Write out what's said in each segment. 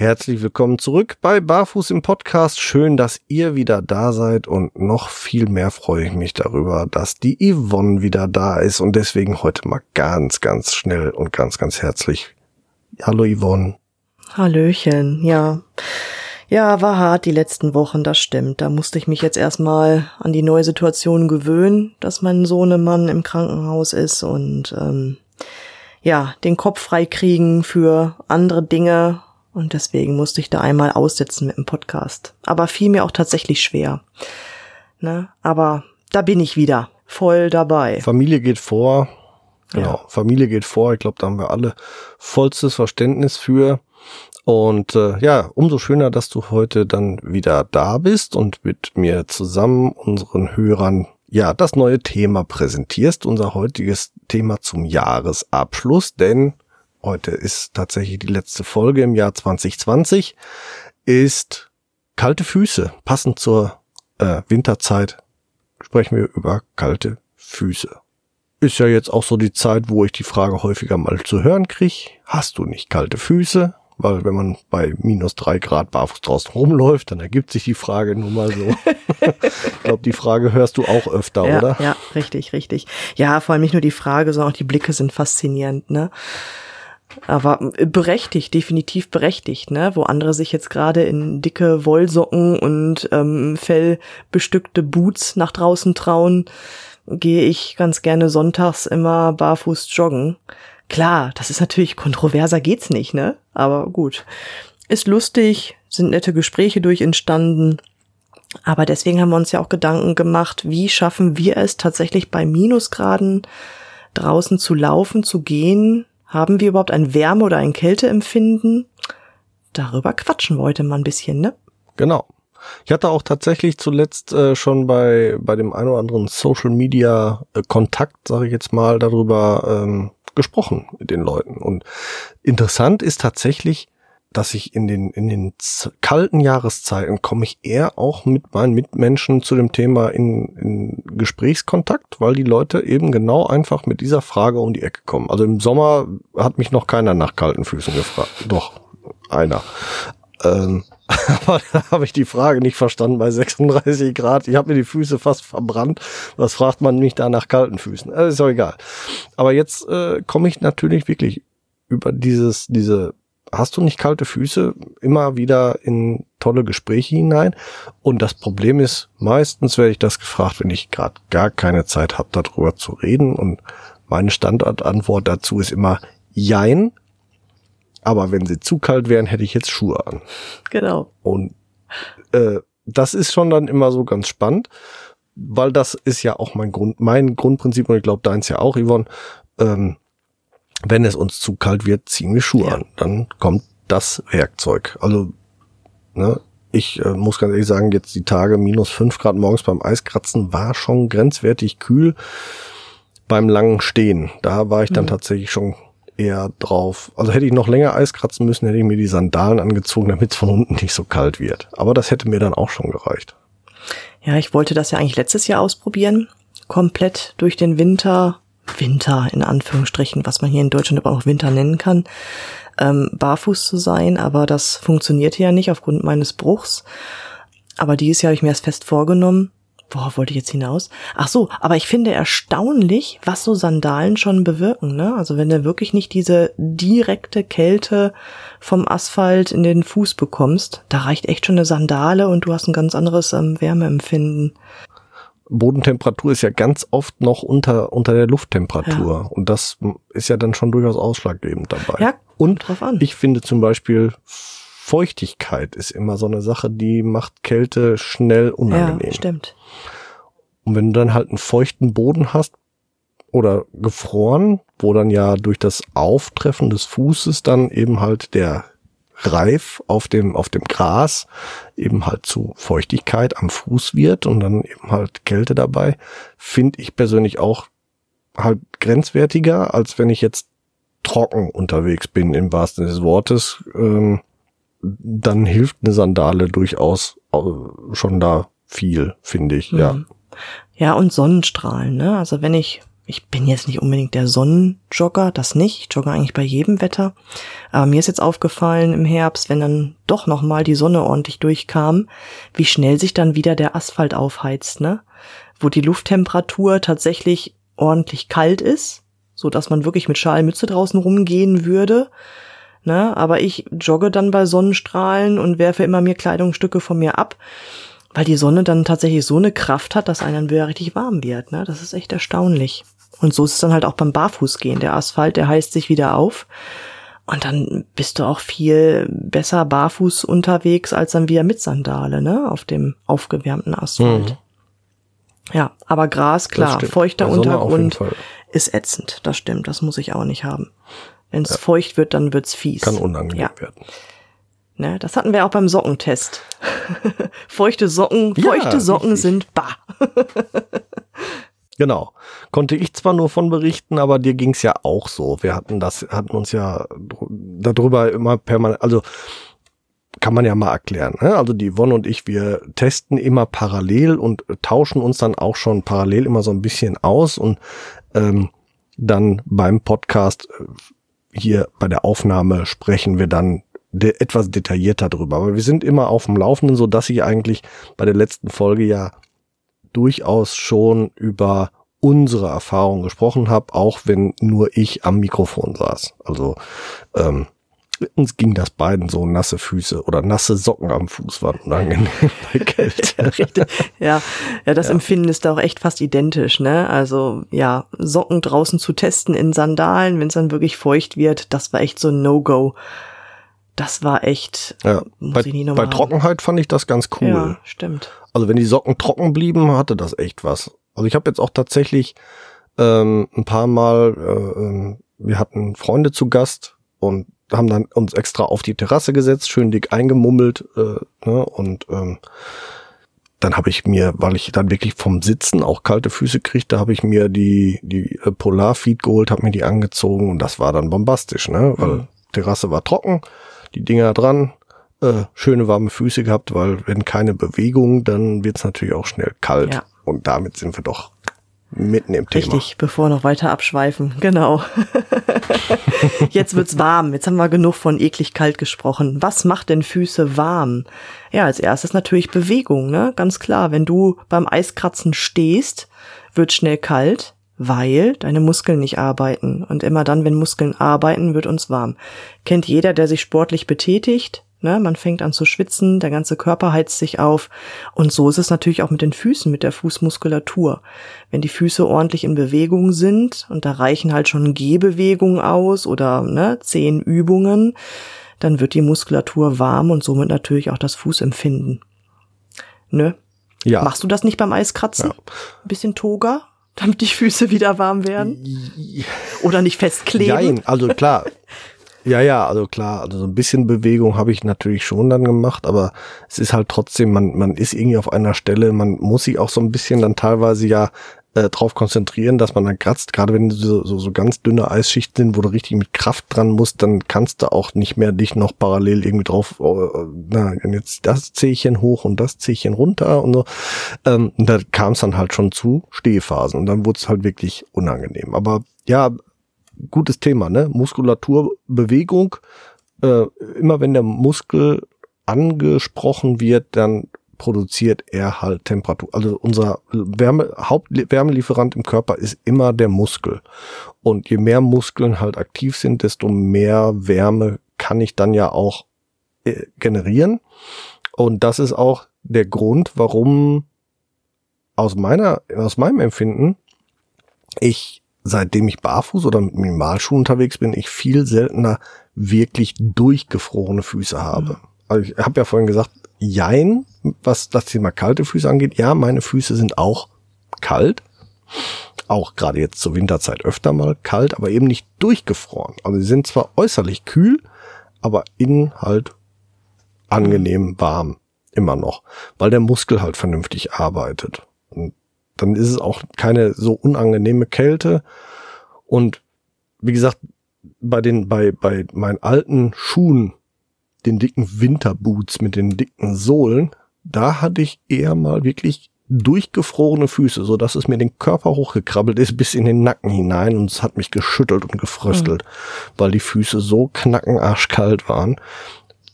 Herzlich willkommen zurück bei Barfuß im Podcast. Schön, dass ihr wieder da seid und noch viel mehr freue ich mich darüber, dass die Yvonne wieder da ist und deswegen heute mal ganz, ganz schnell und ganz, ganz herzlich. Hallo Yvonne. Hallöchen, ja. Ja, war hart die letzten Wochen, das stimmt. Da musste ich mich jetzt erstmal an die neue Situation gewöhnen, dass mein Sohnemann im Krankenhaus ist und ähm, ja, den Kopf frei kriegen für andere Dinge und deswegen musste ich da einmal aussetzen mit dem Podcast. Aber fiel mir auch tatsächlich schwer. Ne? Aber da bin ich wieder voll dabei. Familie geht vor. Genau, ja. Familie geht vor. Ich glaube, da haben wir alle vollstes Verständnis für. Und äh, ja, umso schöner, dass du heute dann wieder da bist und mit mir zusammen unseren Hörern ja das neue Thema präsentierst, unser heutiges Thema zum Jahresabschluss, denn heute ist tatsächlich die letzte Folge im Jahr 2020, ist kalte Füße. Passend zur äh, Winterzeit sprechen wir über kalte Füße. Ist ja jetzt auch so die Zeit, wo ich die Frage häufiger mal zu hören kriege. Hast du nicht kalte Füße? Weil wenn man bei minus drei Grad barfuß draußen rumläuft, dann ergibt sich die Frage nun mal so. ich glaube, die Frage hörst du auch öfter, ja, oder? Ja, richtig, richtig. Ja, vor allem nicht nur die Frage, sondern auch die Blicke sind faszinierend, ne? Aber berechtigt, definitiv berechtigt, ne? Wo andere sich jetzt gerade in dicke Wollsocken und ähm, fellbestückte Boots nach draußen trauen, gehe ich ganz gerne sonntags immer barfuß joggen. Klar, das ist natürlich kontroverser geht's nicht, ne? Aber gut. Ist lustig, sind nette Gespräche durch entstanden. Aber deswegen haben wir uns ja auch Gedanken gemacht, wie schaffen wir es tatsächlich bei Minusgraden draußen zu laufen, zu gehen, haben wir überhaupt ein Wärme- oder ein Kälteempfinden? Darüber quatschen wir heute mal ein bisschen, ne? Genau. Ich hatte auch tatsächlich zuletzt äh, schon bei, bei dem ein oder anderen Social Media äh, Kontakt, sage ich jetzt mal, darüber ähm, gesprochen mit den Leuten. Und interessant ist tatsächlich, dass ich in den, in den kalten Jahreszeiten komme ich eher auch mit meinen Mitmenschen zu dem Thema in, in Gesprächskontakt, weil die Leute eben genau einfach mit dieser Frage um die Ecke kommen. Also im Sommer hat mich noch keiner nach kalten Füßen gefragt. Doch, einer. Ähm, aber da habe ich die Frage nicht verstanden bei 36 Grad. Ich habe mir die Füße fast verbrannt. Was fragt man mich da nach kalten Füßen? Das ist doch egal. Aber jetzt äh, komme ich natürlich wirklich über dieses, diese hast du nicht kalte Füße immer wieder in tolle Gespräche hinein. Und das Problem ist, meistens werde ich das gefragt, wenn ich gerade gar keine Zeit habe, darüber zu reden. Und meine Standardantwort dazu ist immer Jein. Aber wenn sie zu kalt wären, hätte ich jetzt Schuhe an. Genau. Und äh, das ist schon dann immer so ganz spannend, weil das ist ja auch mein Grund, mein Grundprinzip und ich glaube deins ja auch, Yvonne. Ähm, wenn es uns zu kalt wird, ziehen wir Schuhe ja. an. Dann kommt das Werkzeug. Also, ne, ich äh, muss ganz ehrlich sagen, jetzt die Tage minus fünf Grad morgens beim Eiskratzen war schon grenzwertig kühl beim langen Stehen. Da war ich dann mhm. tatsächlich schon eher drauf. Also hätte ich noch länger Eiskratzen müssen, hätte ich mir die Sandalen angezogen, damit es von unten nicht so kalt wird. Aber das hätte mir dann auch schon gereicht. Ja, ich wollte das ja eigentlich letztes Jahr ausprobieren. Komplett durch den Winter Winter in Anführungsstrichen, was man hier in Deutschland aber auch Winter nennen kann, ähm, barfuß zu sein, aber das funktionierte ja nicht aufgrund meines Bruchs. Aber dieses Jahr habe ich mir das fest vorgenommen. Worauf wollte ich jetzt hinaus? Ach so, aber ich finde erstaunlich, was so Sandalen schon bewirken, ne? Also wenn du wirklich nicht diese direkte Kälte vom Asphalt in den Fuß bekommst, da reicht echt schon eine Sandale und du hast ein ganz anderes ähm, Wärmeempfinden. Bodentemperatur ist ja ganz oft noch unter, unter der Lufttemperatur. Ja. Und das ist ja dann schon durchaus ausschlaggebend dabei. Ja, und ich finde zum Beispiel, Feuchtigkeit ist immer so eine Sache, die macht Kälte schnell unangenehm. Ja, stimmt. Und wenn du dann halt einen feuchten Boden hast oder gefroren, wo dann ja durch das Auftreffen des Fußes dann eben halt der reif auf dem, auf dem Gras eben halt zu Feuchtigkeit am Fuß wird und dann eben halt Kälte dabei, finde ich persönlich auch halt grenzwertiger, als wenn ich jetzt trocken unterwegs bin, im wahrsten des Wortes. Ähm, dann hilft eine Sandale durchaus schon da viel, finde ich, mhm. ja. Ja, und Sonnenstrahlen, ne? Also wenn ich ich bin jetzt nicht unbedingt der Sonnenjogger, das nicht. Ich jogge eigentlich bei jedem Wetter. Aber mir ist jetzt aufgefallen im Herbst, wenn dann doch nochmal die Sonne ordentlich durchkam, wie schnell sich dann wieder der Asphalt aufheizt, ne? Wo die Lufttemperatur tatsächlich ordentlich kalt ist, so dass man wirklich mit Schalmütze draußen rumgehen würde. Ne? Aber ich jogge dann bei Sonnenstrahlen und werfe immer mehr Kleidungsstücke von mir ab weil die Sonne dann tatsächlich so eine Kraft hat, dass einem wieder richtig warm wird. Ne? Das ist echt erstaunlich. Und so ist es dann halt auch beim Barfußgehen. Der Asphalt, der heißt sich wieder auf. Und dann bist du auch viel besser barfuß unterwegs als dann wieder mit Sandale, ne? Auf dem aufgewärmten Asphalt. Mhm. Ja, aber Gras, klar, feuchter Untergrund ist ätzend. Das stimmt, das muss ich auch nicht haben. Wenn es ja. feucht wird, dann wird's fies. Kann unangenehm ja. werden. Ne, das hatten wir auch beim Sockentest. feuchte Socken, feuchte ja, Socken richtig. sind bah. Genau. Konnte ich zwar nur von berichten, aber dir ging's ja auch so. Wir hatten das, hatten uns ja darüber immer permanent, also kann man ja mal erklären. Ne? Also die Yvonne und ich, wir testen immer parallel und tauschen uns dann auch schon parallel immer so ein bisschen aus und ähm, dann beim Podcast äh, hier bei der Aufnahme sprechen wir dann de etwas detaillierter drüber. Aber wir sind immer auf dem Laufenden, so dass ich eigentlich bei der letzten Folge ja durchaus schon über unsere Erfahrung gesprochen habe, auch wenn nur ich am Mikrofon saß. Also ähm, uns ging das beiden so nasse Füße oder nasse Socken am Fuß waren unangenehm bei Kälte. ja, ja, das ja. Empfinden ist da auch echt fast identisch, ne? Also ja, Socken draußen zu testen in Sandalen, wenn es dann wirklich feucht wird, das war echt so ein No-Go. Das war echt. Ja, bei, bei Trockenheit fand ich das ganz cool. Ja, stimmt. Also wenn die Socken trocken blieben, hatte das echt was. Also ich habe jetzt auch tatsächlich ähm, ein paar Mal, äh, ähm, wir hatten Freunde zu Gast und haben dann uns extra auf die Terrasse gesetzt, schön dick eingemummelt äh, ne, und ähm, dann habe ich mir, weil ich dann wirklich vom Sitzen auch kalte Füße kriegte, habe ich mir die die äh, Polar Feed geholt, habe mir die angezogen und das war dann bombastisch, ne? Weil mhm. Terrasse war trocken, die Dinger dran, äh, schöne warme Füße gehabt, weil wenn keine Bewegung, dann wird es natürlich auch schnell kalt. Ja. Und damit sind wir doch mitten im Thema. Richtig, bevor wir noch weiter abschweifen. Genau. Jetzt wird's warm. Jetzt haben wir genug von eklig kalt gesprochen. Was macht denn Füße warm? Ja, als erstes natürlich Bewegung, ne? Ganz klar. Wenn du beim Eiskratzen stehst, wird schnell kalt, weil deine Muskeln nicht arbeiten. Und immer dann, wenn Muskeln arbeiten, wird uns warm. Kennt jeder, der sich sportlich betätigt? Ne, man fängt an zu schwitzen, der ganze Körper heizt sich auf. Und so ist es natürlich auch mit den Füßen, mit der Fußmuskulatur. Wenn die Füße ordentlich in Bewegung sind, und da reichen halt schon Gehbewegungen aus oder ne, zehn Übungen, dann wird die Muskulatur warm und somit natürlich auch das Fußempfinden. Ne? Ja. Machst du das nicht beim Eiskratzen? Ja. Ein bisschen Toga, damit die Füße wieder warm werden? Oder nicht festkleben? Nein, also klar. Ja, ja, also klar, also so ein bisschen Bewegung habe ich natürlich schon dann gemacht, aber es ist halt trotzdem, man, man ist irgendwie auf einer Stelle, man muss sich auch so ein bisschen dann teilweise ja äh, drauf konzentrieren, dass man dann kratzt, gerade wenn so, so, so ganz dünne Eisschichten sind, wo du richtig mit Kraft dran musst, dann kannst du auch nicht mehr dich noch parallel irgendwie drauf, oh, na, jetzt das Zehchen hoch und das Zehchen runter und so. Ähm, und da kam es dann halt schon zu Stehphasen und dann wurde es halt wirklich unangenehm. Aber ja, gutes Thema, ne? Muskulatur, Bewegung. Äh, immer wenn der Muskel angesprochen wird, dann produziert er halt Temperatur. Also unser Wärme, Hauptwärmelieferant im Körper ist immer der Muskel. Und je mehr Muskeln halt aktiv sind, desto mehr Wärme kann ich dann ja auch äh, generieren. Und das ist auch der Grund, warum aus meiner, aus meinem Empfinden ich seitdem ich barfuß oder mit Minimalschuhen unterwegs bin, ich viel seltener wirklich durchgefrorene Füße habe. Mhm. Also ich habe ja vorhin gesagt, jein, was das Thema kalte Füße angeht. Ja, meine Füße sind auch kalt. Auch gerade jetzt zur Winterzeit öfter mal kalt, aber eben nicht durchgefroren. Also sie sind zwar äußerlich kühl, aber innen halt angenehm warm. Immer noch. Weil der Muskel halt vernünftig arbeitet. Dann ist es auch keine so unangenehme Kälte. Und wie gesagt, bei den, bei, bei meinen alten Schuhen, den dicken Winterboots mit den dicken Sohlen, da hatte ich eher mal wirklich durchgefrorene Füße, so dass es mir den Körper hochgekrabbelt ist bis in den Nacken hinein und es hat mich geschüttelt und gefröstelt, mhm. weil die Füße so knackenarschkalt waren,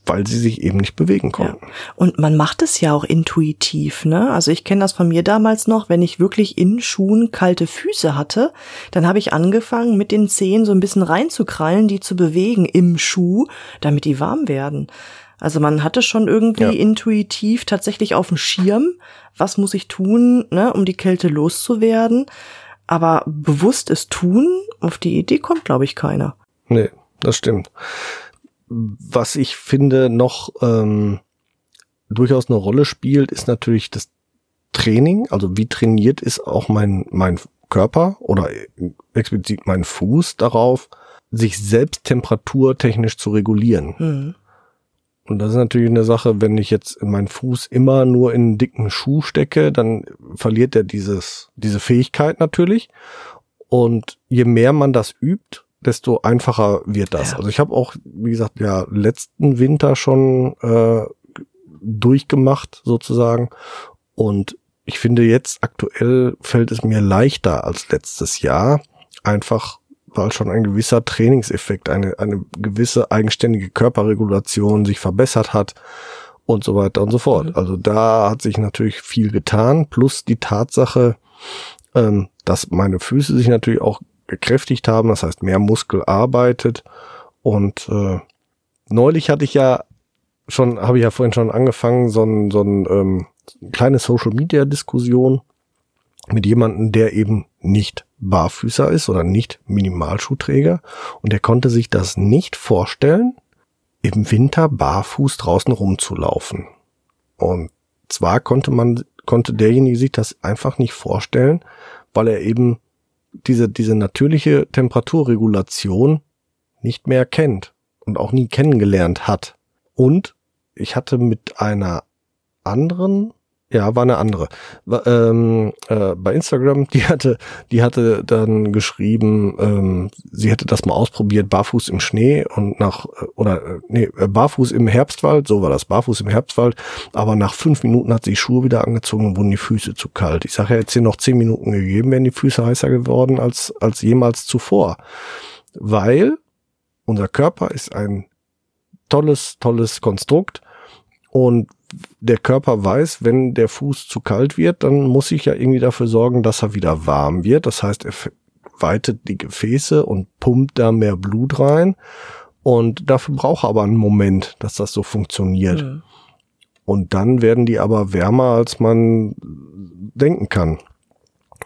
weil sie sich eben nicht bewegen konnten. Ja. Und man macht es ja auch intuitiv, ne? Also ich kenne das von mir damals noch, wenn ich wirklich in Schuhen kalte Füße hatte, dann habe ich angefangen, mit den Zehen so ein bisschen reinzukrallen, die zu bewegen im Schuh, damit die warm werden. Also man hatte schon irgendwie ja. intuitiv tatsächlich auf dem Schirm, was muss ich tun, ne, um die Kälte loszuwerden. Aber bewusst es tun, auf die Idee kommt, glaube ich, keiner. Nee, das stimmt was ich finde noch ähm, durchaus eine Rolle spielt, ist natürlich das Training. Also wie trainiert ist auch mein, mein Körper oder explizit mein Fuß darauf, sich selbst temperaturtechnisch zu regulieren. Mhm. Und das ist natürlich eine Sache, wenn ich jetzt meinen Fuß immer nur in einen dicken Schuh stecke, dann verliert er dieses, diese Fähigkeit natürlich. Und je mehr man das übt, desto einfacher wird das. Ja. Also ich habe auch, wie gesagt, ja, letzten Winter schon äh, durchgemacht sozusagen. Und ich finde jetzt aktuell fällt es mir leichter als letztes Jahr. Einfach weil schon ein gewisser Trainingseffekt, eine, eine gewisse eigenständige Körperregulation sich verbessert hat und so weiter und so fort. Mhm. Also da hat sich natürlich viel getan, plus die Tatsache, ähm, dass meine Füße sich natürlich auch gekräftigt haben, das heißt mehr Muskel arbeitet. Und äh, neulich hatte ich ja schon, habe ich ja vorhin schon angefangen, so ein, so ein ähm, kleine Social Media Diskussion mit jemandem, der eben nicht Barfüßer ist oder nicht Minimalschuhträger und der konnte sich das nicht vorstellen, im Winter barfuß draußen rumzulaufen. Und zwar konnte man, konnte derjenige sich das einfach nicht vorstellen, weil er eben diese, diese natürliche Temperaturregulation nicht mehr kennt und auch nie kennengelernt hat. Und ich hatte mit einer anderen ja, war eine andere. Ähm, äh, bei Instagram, die hatte, die hatte dann geschrieben, ähm, sie hätte das mal ausprobiert, barfuß im Schnee und nach äh, oder äh, nee, äh, barfuß im Herbstwald, so war das, barfuß im Herbstwald, aber nach fünf Minuten hat sie die Schuhe wieder angezogen und wurden die Füße zu kalt. Ich sage ja, jetzt hier noch zehn Minuten gegeben, wären die Füße heißer geworden als, als jemals zuvor. Weil unser Körper ist ein tolles, tolles Konstrukt und der Körper weiß, wenn der Fuß zu kalt wird, dann muss ich ja irgendwie dafür sorgen, dass er wieder warm wird. Das heißt, er weitet die Gefäße und pumpt da mehr Blut rein. Und dafür braucht er aber einen Moment, dass das so funktioniert. Mhm. Und dann werden die aber wärmer, als man denken kann.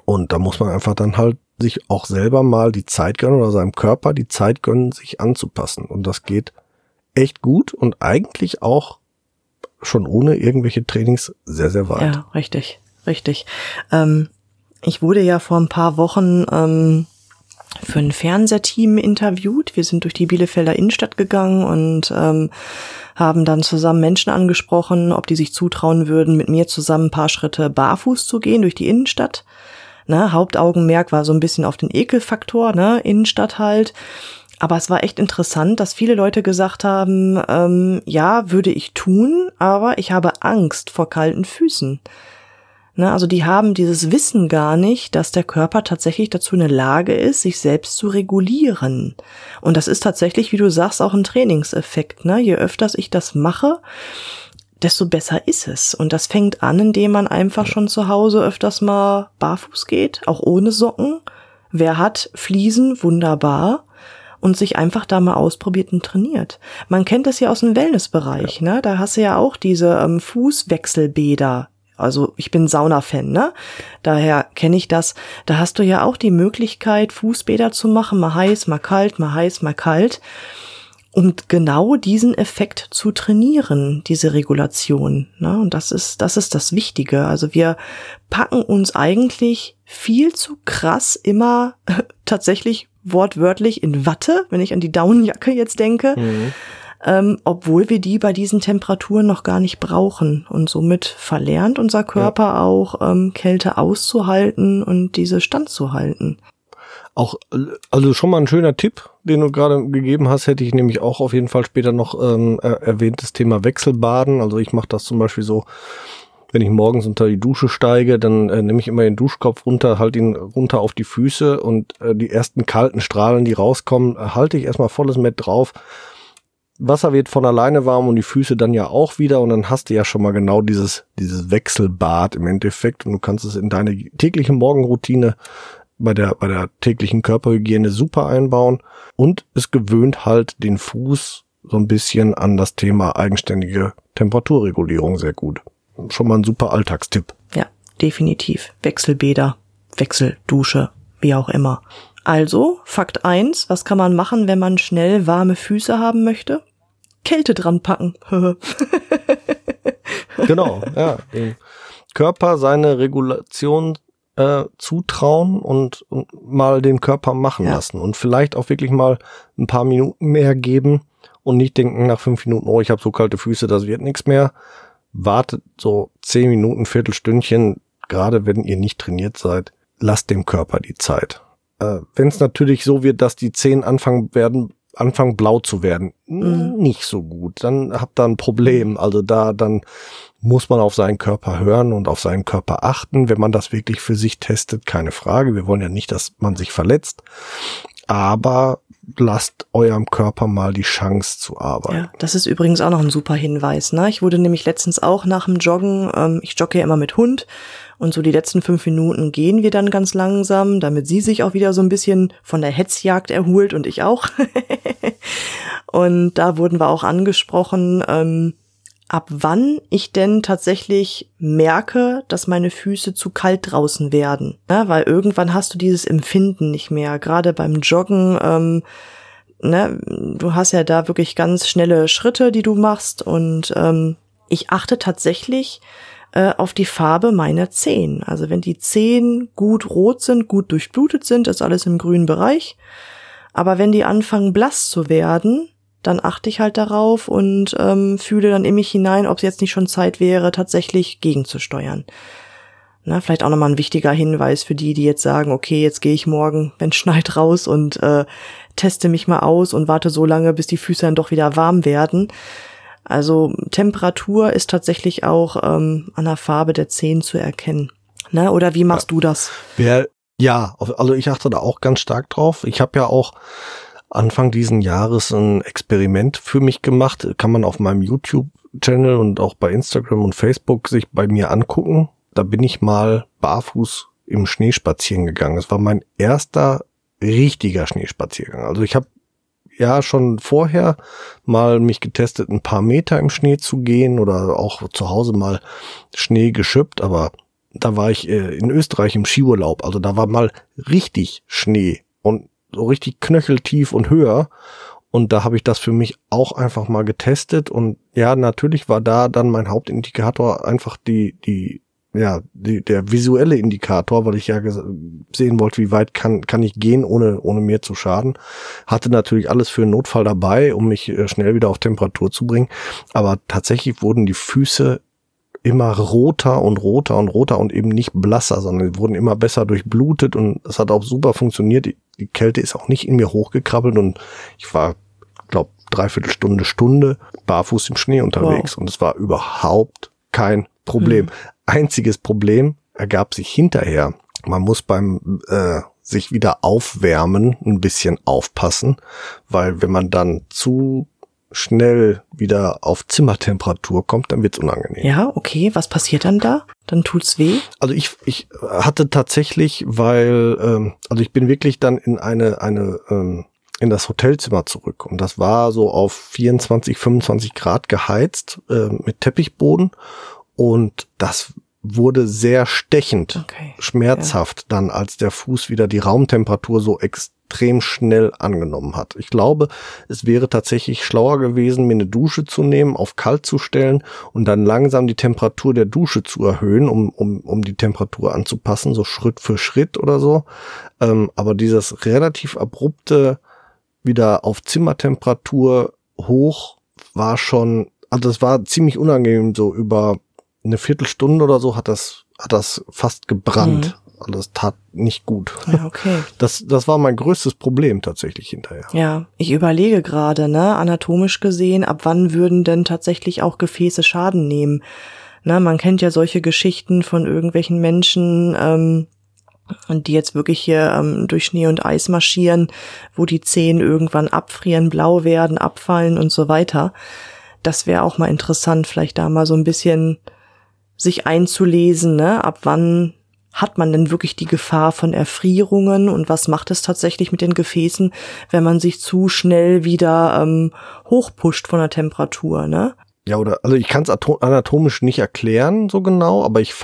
Und da muss man einfach dann halt sich auch selber mal die Zeit gönnen oder seinem Körper die Zeit gönnen, sich anzupassen. Und das geht echt gut und eigentlich auch schon ohne irgendwelche Trainings sehr, sehr weit. Ja, richtig, richtig. Ähm, ich wurde ja vor ein paar Wochen ähm, für ein Fernsehteam interviewt. Wir sind durch die Bielefelder Innenstadt gegangen und ähm, haben dann zusammen Menschen angesprochen, ob die sich zutrauen würden, mit mir zusammen ein paar Schritte barfuß zu gehen durch die Innenstadt. Ne, Hauptaugenmerk war so ein bisschen auf den Ekelfaktor, ne, Innenstadt halt. Aber es war echt interessant, dass viele Leute gesagt haben, ähm, ja, würde ich tun, aber ich habe Angst vor kalten Füßen. Ne, also die haben dieses Wissen gar nicht, dass der Körper tatsächlich dazu in der Lage ist, sich selbst zu regulieren. Und das ist tatsächlich, wie du sagst, auch ein Trainingseffekt. Ne? Je öfters ich das mache, desto besser ist es. Und das fängt an, indem man einfach schon zu Hause öfters mal barfuß geht, auch ohne Socken. Wer hat Fliesen? Wunderbar und sich einfach da mal ausprobiert und trainiert. Man kennt das ja aus dem Wellnessbereich, ja. ne? Da hast du ja auch diese ähm, Fußwechselbäder. Also ich bin Sauna-Fan, ne? Daher kenne ich das. Da hast du ja auch die Möglichkeit, Fußbäder zu machen, mal heiß, mal kalt, mal heiß, mal kalt um genau diesen Effekt zu trainieren, diese Regulation. Ne? Und das ist, das ist das Wichtige. Also wir packen uns eigentlich viel zu krass immer tatsächlich wortwörtlich in Watte, wenn ich an die Daunenjacke jetzt denke. Mhm. ähm, obwohl wir die bei diesen Temperaturen noch gar nicht brauchen. Und somit verlernt unser Körper ja. auch ähm, Kälte auszuhalten und diese standzuhalten. Auch, also schon mal ein schöner Tipp, den du gerade gegeben hast, hätte ich nämlich auch auf jeden Fall später noch ähm, erwähnt, das Thema Wechselbaden. Also ich mache das zum Beispiel so, wenn ich morgens unter die Dusche steige, dann äh, nehme ich immer den Duschkopf runter, halte ihn runter auf die Füße und äh, die ersten kalten Strahlen, die rauskommen, halte ich erstmal volles Met drauf. Wasser wird von alleine warm und die Füße dann ja auch wieder und dann hast du ja schon mal genau dieses, dieses Wechselbad im Endeffekt und du kannst es in deine tägliche Morgenroutine bei der, bei der täglichen Körperhygiene super einbauen und es gewöhnt halt den Fuß so ein bisschen an das Thema eigenständige Temperaturregulierung sehr gut. Schon mal ein super Alltagstipp. Ja, definitiv. Wechselbäder, Wechseldusche, wie auch immer. Also, Fakt eins: was kann man machen, wenn man schnell warme Füße haben möchte? Kälte dran packen. genau, ja. Den Körper seine Regulation äh, zutrauen und, und mal den Körper machen ja. lassen und vielleicht auch wirklich mal ein paar Minuten mehr geben und nicht denken nach fünf Minuten, oh, ich habe so kalte Füße, das wird nichts mehr. Wartet so zehn Minuten, Viertelstündchen, gerade wenn ihr nicht trainiert seid, lasst dem Körper die Zeit. Äh, wenn es natürlich so wird, dass die Zehen anfangen werden, anfangen blau zu werden, mhm. nicht so gut. Dann habt ihr ein Problem. Also da dann muss man auf seinen Körper hören und auf seinen Körper achten, wenn man das wirklich für sich testet, keine Frage. Wir wollen ja nicht, dass man sich verletzt, aber lasst eurem Körper mal die Chance zu arbeiten. Ja, das ist übrigens auch noch ein super Hinweis. Ne? Ich wurde nämlich letztens auch nach dem Joggen, ähm, ich jogge ja immer mit Hund und so die letzten fünf Minuten gehen wir dann ganz langsam, damit sie sich auch wieder so ein bisschen von der Hetzjagd erholt und ich auch. und da wurden wir auch angesprochen, ähm, ab wann ich denn tatsächlich merke, dass meine Füße zu kalt draußen werden. Ja, weil irgendwann hast du dieses Empfinden nicht mehr. Gerade beim Joggen, ähm, ne, du hast ja da wirklich ganz schnelle Schritte, die du machst. Und ähm, ich achte tatsächlich äh, auf die Farbe meiner Zehen. Also wenn die Zehen gut rot sind, gut durchblutet sind, ist alles im grünen Bereich. Aber wenn die anfangen blass zu werden, dann achte ich halt darauf und ähm, fühle dann in mich hinein, ob es jetzt nicht schon Zeit wäre, tatsächlich gegenzusteuern. Na, vielleicht auch nochmal ein wichtiger Hinweis für die, die jetzt sagen, okay, jetzt gehe ich morgen, wenn es schneit, raus und äh, teste mich mal aus und warte so lange, bis die Füße dann doch wieder warm werden. Also Temperatur ist tatsächlich auch ähm, an der Farbe der Zehen zu erkennen. Ne? Oder wie machst ja. du das? Ja, ja, also ich achte da auch ganz stark drauf. Ich habe ja auch Anfang diesen Jahres ein Experiment für mich gemacht. Kann man auf meinem YouTube-Channel und auch bei Instagram und Facebook sich bei mir angucken. Da bin ich mal barfuß im Schnee spazieren gegangen. Es war mein erster richtiger Schneespaziergang. Also ich habe ja schon vorher mal mich getestet, ein paar Meter im Schnee zu gehen oder auch zu Hause mal Schnee geschüppt, aber da war ich äh, in Österreich im Skiurlaub. Also da war mal richtig Schnee und so richtig knöcheltief und höher. Und da habe ich das für mich auch einfach mal getestet. Und ja, natürlich war da dann mein Hauptindikator einfach die, die, ja, die, der visuelle Indikator, weil ich ja sehen wollte, wie weit kann, kann ich gehen, ohne, ohne mir zu schaden. Hatte natürlich alles für einen Notfall dabei, um mich äh, schnell wieder auf Temperatur zu bringen. Aber tatsächlich wurden die Füße immer roter und roter und roter und eben nicht blasser, sondern wurden immer besser durchblutet und es hat auch super funktioniert. Die, die Kälte ist auch nicht in mir hochgekrabbelt und ich war, glaube dreiviertel Stunde, Stunde barfuß im Schnee unterwegs wow. und es war überhaupt kein Problem. Mhm. Einziges Problem ergab sich hinterher. Man muss beim äh, sich wieder aufwärmen ein bisschen aufpassen, weil wenn man dann zu schnell wieder auf Zimmertemperatur kommt, dann wird's unangenehm. Ja, okay. Was passiert dann da? Dann tut's weh? Also ich, ich hatte tatsächlich, weil, ähm, also ich bin wirklich dann in eine, eine, ähm, in das Hotelzimmer zurück. Und das war so auf 24, 25 Grad geheizt äh, mit Teppichboden. Und das wurde sehr stechend, okay, schmerzhaft ja. dann, als der Fuß wieder die Raumtemperatur so extrem schnell angenommen hat. Ich glaube, es wäre tatsächlich schlauer gewesen, mir eine Dusche zu nehmen, auf kalt zu stellen und dann langsam die Temperatur der Dusche zu erhöhen, um, um, um die Temperatur anzupassen, so Schritt für Schritt oder so. Ähm, aber dieses relativ abrupte wieder auf Zimmertemperatur hoch war schon, also das war ziemlich unangenehm, so über eine Viertelstunde oder so hat das, hat das fast gebrannt. Mhm. Also das tat nicht gut. Ja, okay. Das, das war mein größtes Problem tatsächlich hinterher. Ja, ich überlege gerade, ne, anatomisch gesehen, ab wann würden denn tatsächlich auch Gefäße Schaden nehmen? Na, man kennt ja solche Geschichten von irgendwelchen Menschen, ähm, die jetzt wirklich hier ähm, durch Schnee und Eis marschieren, wo die Zehen irgendwann abfrieren, blau werden, abfallen und so weiter. Das wäre auch mal interessant, vielleicht da mal so ein bisschen sich einzulesen, ne? ab wann hat man denn wirklich die Gefahr von Erfrierungen und was macht es tatsächlich mit den Gefäßen, wenn man sich zu schnell wieder ähm, hochpusht von der Temperatur, ne? Ja, oder, also ich kann es anatomisch nicht erklären so genau, aber ich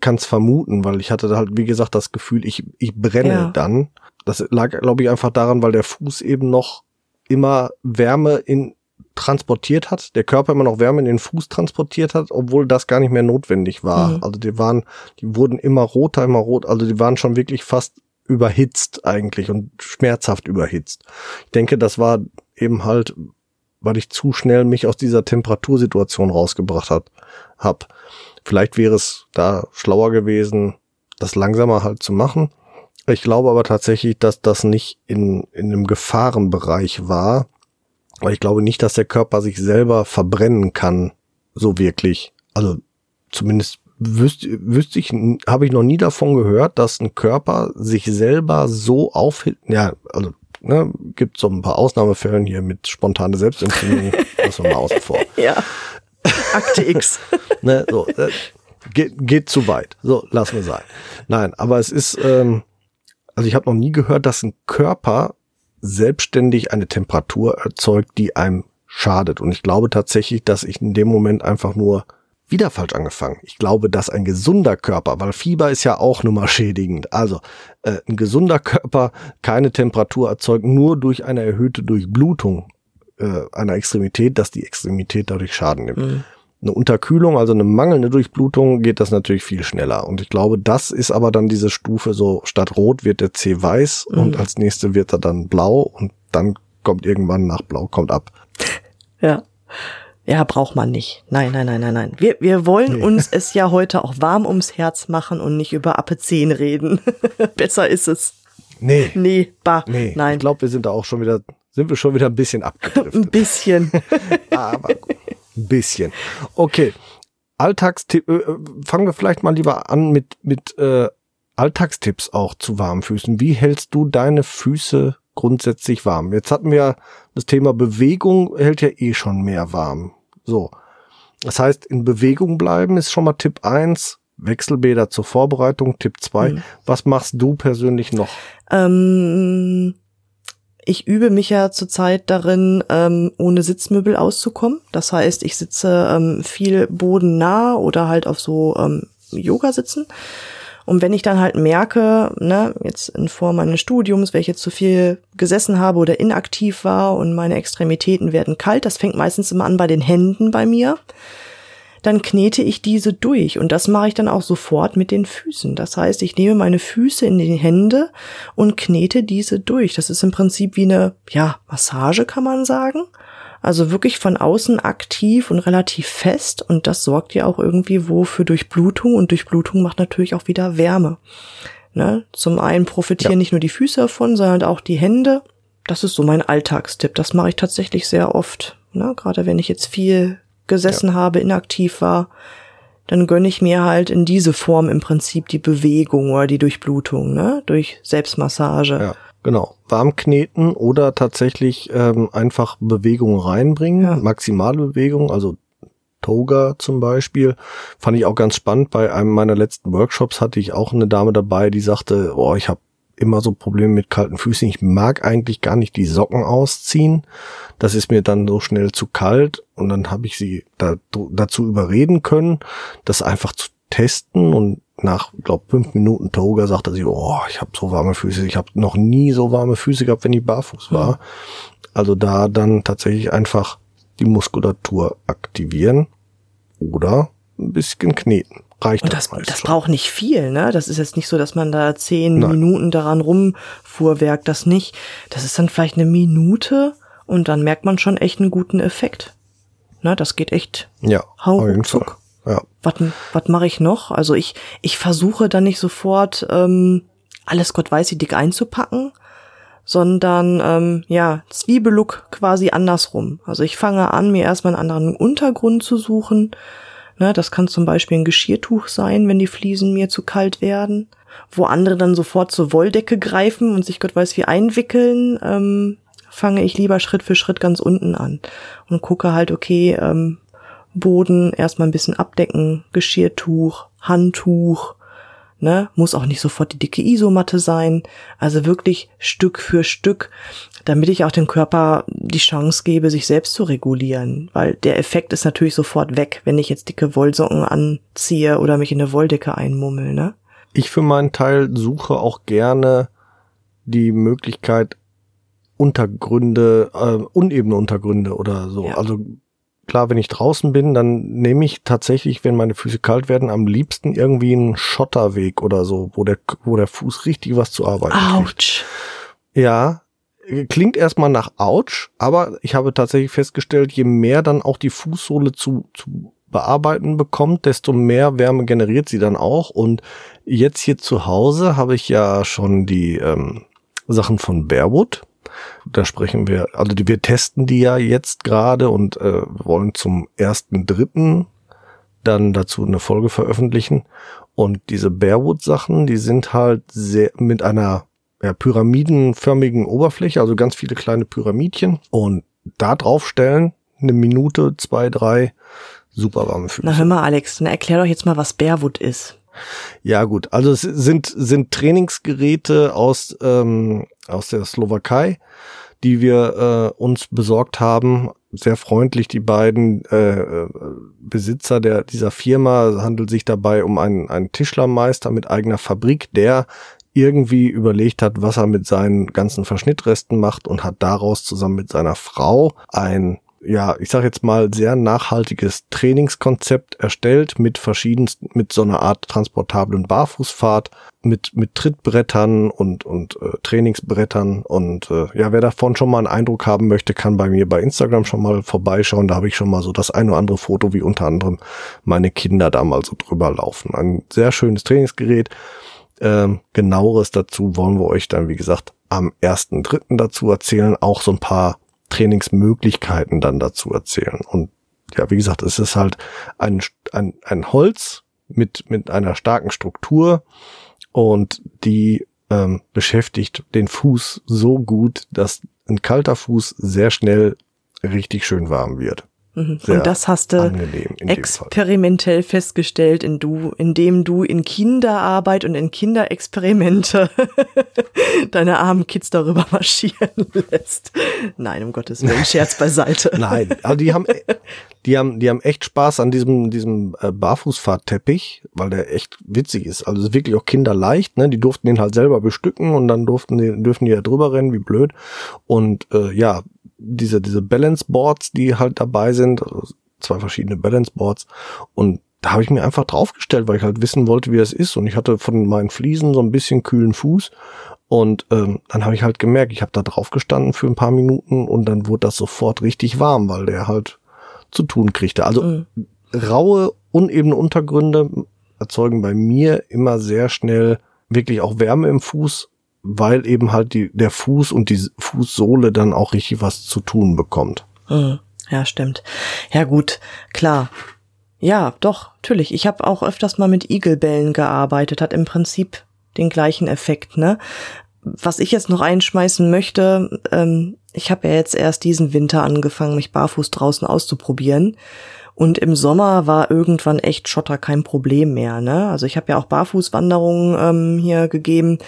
kann es vermuten, weil ich hatte halt, wie gesagt, das Gefühl, ich, ich brenne ja. dann. Das lag, glaube ich, einfach daran, weil der Fuß eben noch immer Wärme in, transportiert hat, der Körper immer noch Wärme in den Fuß transportiert hat, obwohl das gar nicht mehr notwendig war. Mhm. Also die waren, die wurden immer roter, immer rot, also die waren schon wirklich fast überhitzt eigentlich und schmerzhaft überhitzt. Ich denke, das war eben halt, weil ich zu schnell mich aus dieser Temperatursituation rausgebracht hat, hab. Vielleicht wäre es da schlauer gewesen, das langsamer halt zu machen. Ich glaube aber tatsächlich, dass das nicht in, in einem Gefahrenbereich war, aber ich glaube nicht, dass der Körper sich selber verbrennen kann, so wirklich. Also zumindest wüsste, wüsste ich, habe ich noch nie davon gehört, dass ein Körper sich selber so aufhält. Ja, also ne, gibt so ein paar Ausnahmefällen hier mit spontane Selbstentzündung, lassen wir mal außen vor. Ja. Akte X. ne, so, äh, geht, geht zu weit. So, lassen wir sein. Nein, aber es ist, ähm, also ich habe noch nie gehört, dass ein Körper selbstständig eine Temperatur erzeugt, die einem schadet. Und ich glaube tatsächlich, dass ich in dem Moment einfach nur wieder falsch angefangen. Ich glaube, dass ein gesunder Körper, weil Fieber ist ja auch nur mal schädigend, also äh, ein gesunder Körper keine Temperatur erzeugt, nur durch eine erhöhte Durchblutung äh, einer Extremität, dass die Extremität dadurch Schaden nimmt. Mhm eine Unterkühlung, also eine mangelnde Durchblutung, geht das natürlich viel schneller. Und ich glaube, das ist aber dann diese Stufe so, statt rot wird der C weiß mhm. und als nächste wird er dann blau und dann kommt irgendwann nach blau, kommt ab. Ja. Ja, braucht man nicht. Nein, nein, nein, nein, nein. Wir, wir wollen nee. uns es ja heute auch warm ums Herz machen und nicht über Apezien reden. Besser ist es. Nee. Nee, bah. Nee. Nein. Ich glaube, wir sind da auch schon wieder, sind wir schon wieder ein bisschen abgedriftet. ein bisschen. aber gut. Ein bisschen. Okay. Alltagstipp, äh, fangen wir vielleicht mal lieber an mit, mit äh, Alltagstipps auch zu warmen Füßen. Wie hältst du deine Füße grundsätzlich warm? Jetzt hatten wir das Thema Bewegung, hält ja eh schon mehr warm. So. Das heißt, in Bewegung bleiben ist schon mal Tipp eins. Wechselbäder zur Vorbereitung. Tipp zwei. Mhm. Was machst du persönlich noch? Ähm ich übe mich ja zurzeit darin, ähm, ohne Sitzmöbel auszukommen. Das heißt, ich sitze ähm, viel bodennah oder halt auf so ähm, Yoga sitzen. Und wenn ich dann halt merke, ne, jetzt in Form meines Studiums, wenn ich jetzt zu viel gesessen habe oder inaktiv war und meine Extremitäten werden kalt, das fängt meistens immer an bei den Händen bei mir dann knete ich diese durch und das mache ich dann auch sofort mit den Füßen. Das heißt, ich nehme meine Füße in die Hände und knete diese durch. Das ist im Prinzip wie eine, ja, Massage kann man sagen. Also wirklich von außen aktiv und relativ fest und das sorgt ja auch irgendwie wo für Durchblutung und Durchblutung macht natürlich auch wieder Wärme. Ne? Zum einen profitieren ja. nicht nur die Füße davon, sondern auch die Hände. Das ist so mein Alltagstipp. Das mache ich tatsächlich sehr oft. Ne? Gerade wenn ich jetzt viel gesessen ja. habe, inaktiv war, dann gönne ich mir halt in diese Form im Prinzip die Bewegung oder die Durchblutung, ne? Durch Selbstmassage. Ja, genau. Warm kneten oder tatsächlich ähm, einfach Bewegung reinbringen, ja. maximale Bewegung, also Toga zum Beispiel, fand ich auch ganz spannend. Bei einem meiner letzten Workshops hatte ich auch eine Dame dabei, die sagte, oh, ich habe immer so Probleme mit kalten Füßen. Ich mag eigentlich gar nicht die Socken ausziehen. Das ist mir dann so schnell zu kalt und dann habe ich sie da, dazu überreden können, das einfach zu testen und nach, glaube fünf Minuten Toga sagte sie, oh, ich habe so warme Füße. Ich habe noch nie so warme Füße gehabt, wenn ich barfuß war. Ja. Also da dann tatsächlich einfach die Muskulatur aktivieren oder ein bisschen kneten reicht und das. Das, das braucht nicht viel, ne? Das ist jetzt nicht so, dass man da zehn Nein. Minuten daran rumfuhrwerkt, das nicht. Das ist dann vielleicht eine Minute und dann merkt man schon echt einen guten Effekt. Ne, das geht echt. Ja, Hau auf. Ja. Was, was mache ich noch? Also ich, ich versuche dann nicht sofort ähm, alles Gott weiß wie dick einzupacken, sondern ähm, ja, Zwiebellook quasi andersrum. Also ich fange an, mir erstmal einen anderen Untergrund zu suchen. Ne, das kann zum Beispiel ein Geschirrtuch sein, wenn die Fliesen mir zu kalt werden. Wo andere dann sofort zur Wolldecke greifen und sich Gott weiß wie einwickeln, ähm, fange ich lieber Schritt für Schritt ganz unten an und gucke halt, okay, ähm, Boden erstmal ein bisschen abdecken, Geschirrtuch, Handtuch, ne, muss auch nicht sofort die dicke Isomatte sein, also wirklich Stück für Stück, damit ich auch dem Körper die Chance gebe, sich selbst zu regulieren, weil der Effekt ist natürlich sofort weg, wenn ich jetzt dicke Wollsocken anziehe oder mich in eine Wolldecke einmummel, ne? Ich für meinen Teil suche auch gerne die Möglichkeit, Untergründe, äh, unebene Untergründe oder so. Ja. Also klar, wenn ich draußen bin, dann nehme ich tatsächlich, wenn meine Füße kalt werden, am liebsten irgendwie einen Schotterweg oder so, wo der, wo der Fuß richtig was zu arbeiten kriegt. Autsch. Ja, klingt erstmal nach Ouch, aber ich habe tatsächlich festgestellt, je mehr dann auch die Fußsohle zu, zu bearbeiten bekommt, desto mehr Wärme generiert sie dann auch. Und jetzt hier zu Hause habe ich ja schon die ähm, Sachen von Bearwood. Da sprechen wir, also die, wir testen die ja jetzt gerade und äh, wollen zum ersten Dritten dann dazu eine Folge veröffentlichen. Und diese Bearwood-Sachen, die sind halt sehr mit einer ja, pyramidenförmigen Oberfläche, also ganz viele kleine Pyramidchen. Und da draufstellen, eine Minute, zwei, drei, super warme Füße. Na hör mal, Alex, dann erklär doch jetzt mal, was Bearwood ist. Ja gut, also es sind, sind Trainingsgeräte aus, ähm, aus der Slowakei, die wir äh, uns besorgt haben. Sehr freundlich, die beiden äh, äh, Besitzer der, dieser Firma. Es handelt sich dabei um einen, einen Tischlermeister mit eigener Fabrik, der irgendwie überlegt hat, was er mit seinen ganzen Verschnittresten macht und hat daraus zusammen mit seiner Frau ein ja, ich sage jetzt mal, sehr nachhaltiges Trainingskonzept erstellt mit verschiedensten, mit so einer Art transportablen Barfußfahrt, mit, mit Trittbrettern und, und äh, Trainingsbrettern. Und äh, ja, wer davon schon mal einen Eindruck haben möchte, kann bei mir bei Instagram schon mal vorbeischauen. Da habe ich schon mal so das ein oder andere Foto, wie unter anderem meine Kinder da mal so drüber laufen. Ein sehr schönes Trainingsgerät. Ähm, genaueres dazu wollen wir euch dann, wie gesagt, am 1.3. dazu erzählen. Auch so ein paar Trainingsmöglichkeiten dann dazu erzählen. Und ja, wie gesagt, es ist halt ein, ein, ein Holz mit, mit einer starken Struktur und die ähm, beschäftigt den Fuß so gut, dass ein kalter Fuß sehr schnell richtig schön warm wird. Mhm. Und das hast du experimentell festgestellt, in du, indem du in Kinderarbeit und in Kinderexperimente deine armen Kids darüber marschieren lässt. Nein, um Gottes Willen, Scherz beiseite. Nein, aber die haben, die haben, die haben echt Spaß an diesem, diesem äh, Barfußfahrtteppich, weil der echt witzig ist. Also es ist wirklich auch kinderleicht, ne? Die durften den halt selber bestücken und dann durften die, dürfen die ja drüber rennen, wie blöd. Und äh, ja, diese, diese Balance Boards, die halt dabei sind, also zwei verschiedene Balance Boards. Und da habe ich mir einfach draufgestellt, weil ich halt wissen wollte, wie das ist. Und ich hatte von meinen Fliesen so ein bisschen kühlen Fuß. Und ähm, dann habe ich halt gemerkt, ich habe da drauf gestanden für ein paar Minuten und dann wurde das sofort richtig warm, weil der halt zu tun kriegte. Also Mhm. raue, unebene Untergründe erzeugen bei mir immer sehr schnell wirklich auch Wärme im Fuß, weil eben halt die, der Fuß und die Fußsohle dann auch richtig was zu tun bekommt. Mhm. Ja, stimmt. Ja, gut, klar. Ja, doch, natürlich. Ich habe auch öfters mal mit Igelbällen gearbeitet, hat im Prinzip den gleichen Effekt, ne? Was ich jetzt noch einschmeißen möchte, ähm, ich habe ja jetzt erst diesen Winter angefangen, mich barfuß draußen auszuprobieren. Und im Sommer war irgendwann echt Schotter kein Problem mehr. Ne? Also ich habe ja auch Barfußwanderungen ähm, hier gegeben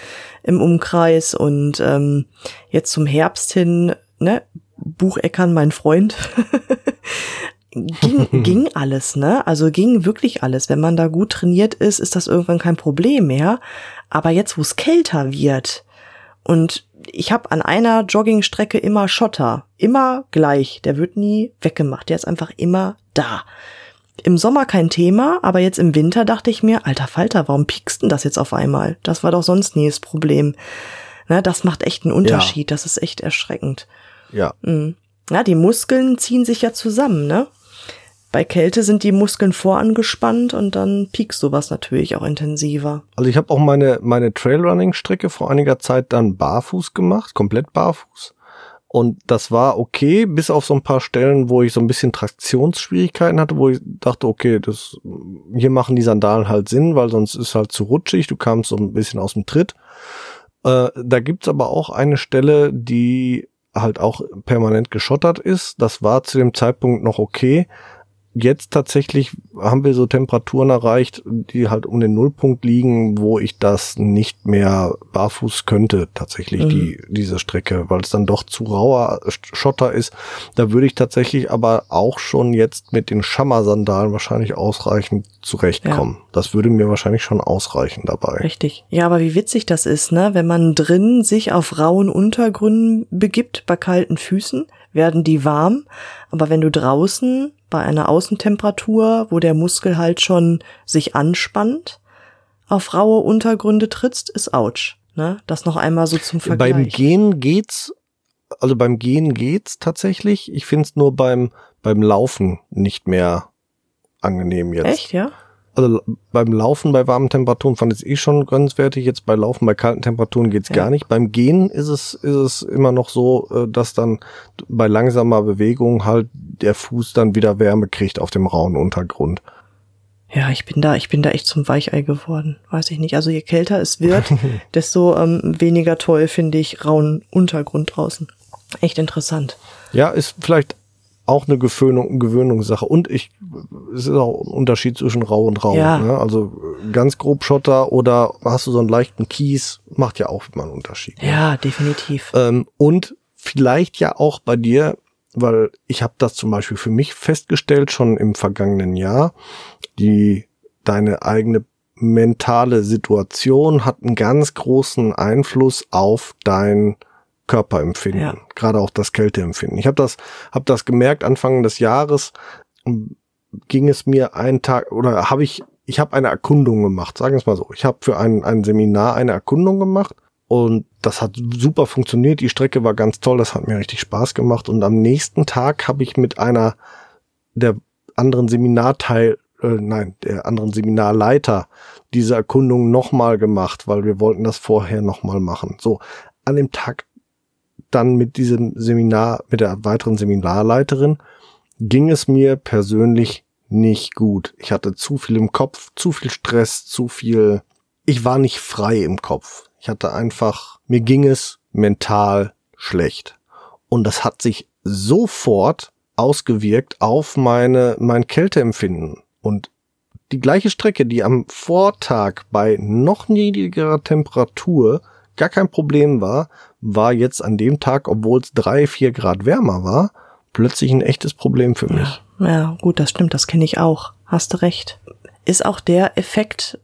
im Umkreis und ähm, jetzt zum Herbst hin, ne, Bucheckern, mein Freund, ging, ging alles, ne? Also ging wirklich alles. Wenn man da gut trainiert ist, ist das irgendwann kein Problem mehr. Aber jetzt, wo es kälter wird und ich habe an einer Joggingstrecke immer Schotter, immer gleich. Der wird nie weggemacht. Der ist einfach immer da. Im Sommer kein Thema, aber jetzt im Winter dachte ich mir, alter Falter, warum piekst denn das jetzt auf einmal? Das war doch sonst nie das Problem. Ne, das macht echt einen Unterschied. Das ist echt erschreckend. Ja, Mhm. Ja, die Muskeln ziehen sich ja zusammen, ne? Bei Kälte sind die Muskeln vorangespannt und dann piekst sowas natürlich auch intensiver. Also ich habe auch meine, meine Trailrunning-Strecke vor einiger Zeit dann barfuß gemacht, komplett barfuß. Und das war okay, bis auf so ein paar Stellen, wo ich so ein bisschen Traktionsschwierigkeiten hatte, wo ich dachte, okay, das, hier machen die Sandalen halt Sinn, weil sonst ist halt zu rutschig, du kamst so ein bisschen aus dem Tritt. Äh, da gibt's aber auch eine Stelle, die halt auch permanent geschottert ist. Das war zu dem Zeitpunkt noch okay jetzt tatsächlich haben wir so Temperaturen erreicht, die halt um den Nullpunkt liegen, wo ich das nicht mehr barfuß könnte, tatsächlich, mhm. die, diese Strecke, weil es dann doch zu rauer Schotter ist. Da würde ich tatsächlich aber auch schon jetzt mit den Schammer-Sandalen wahrscheinlich ausreichend zurechtkommen. Ja. Das würde mir wahrscheinlich schon ausreichen dabei. Richtig. Ja, aber wie witzig das ist, ne? Wenn man drin sich auf rauen Untergründen begibt, bei kalten Füßen, werden die warm. Aber wenn du draußen bei einer Außentemperatur, wo der Muskel halt schon sich anspannt, auf raue Untergründe trittst, ist ouch. Ne? Das noch einmal so zum Vergleich. Beim Gehen geht's, also beim Gehen geht's tatsächlich. Ich find's nur beim, beim Laufen nicht mehr angenehm jetzt. Echt, ja? Also beim Laufen bei warmen Temperaturen fand ich es eh schon grenzwertig. Jetzt bei Laufen bei kalten Temperaturen geht's ja. gar nicht. Beim Gehen ist es, ist es immer noch so, äh, dass dann bei langsamer Bewegung halt der Fuß dann wieder Wärme kriegt auf dem rauen Untergrund. Ja, ich bin da, ich bin da echt zum Weichei geworden. Weiß ich nicht. Also je kälter es wird, desto ähm, weniger toll finde ich rauen Untergrund draußen. Echt interessant. Ja, ist vielleicht auch eine Gewöhnung, Gewöhnungssache. Und ich, es ist auch ein Unterschied zwischen rau und rau. Ja. Ne? Also ganz grob Schotter oder hast du so einen leichten Kies, macht ja auch immer einen Unterschied. Ne? Ja, definitiv. Ähm, und vielleicht ja auch bei dir, weil ich habe das zum Beispiel für mich festgestellt, schon im vergangenen Jahr, die deine eigene mentale Situation hat einen ganz großen Einfluss auf dein Körperempfinden, ja. gerade auch das Kälteempfinden. Ich habe das, hab das gemerkt Anfang des Jahres, ging es mir einen Tag oder habe ich, ich habe eine Erkundung gemacht, sagen wir es mal so. Ich habe für ein, ein Seminar eine Erkundung gemacht und das hat super funktioniert. Die Strecke war ganz toll, das hat mir richtig Spaß gemacht. Und am nächsten Tag habe ich mit einer der anderen Seminarteil, äh, nein, der anderen Seminarleiter diese Erkundung nochmal gemacht, weil wir wollten das vorher nochmal machen. So, an dem Tag dann mit diesem Seminar, mit der weiteren Seminarleiterin, ging es mir persönlich nicht gut. Ich hatte zu viel im Kopf, zu viel Stress, zu viel. Ich war nicht frei im Kopf. Ich hatte einfach, mir ging es mental schlecht. Und das hat sich sofort ausgewirkt auf meine, mein Kälteempfinden. Und die gleiche Strecke, die am Vortag bei noch niedrigerer Temperatur gar kein Problem war, war jetzt an dem Tag, obwohl es drei, vier Grad wärmer war, plötzlich ein echtes Problem für mich. Ja, ja gut, das stimmt, das kenne ich auch. Hast du recht. Ist auch der Effekt,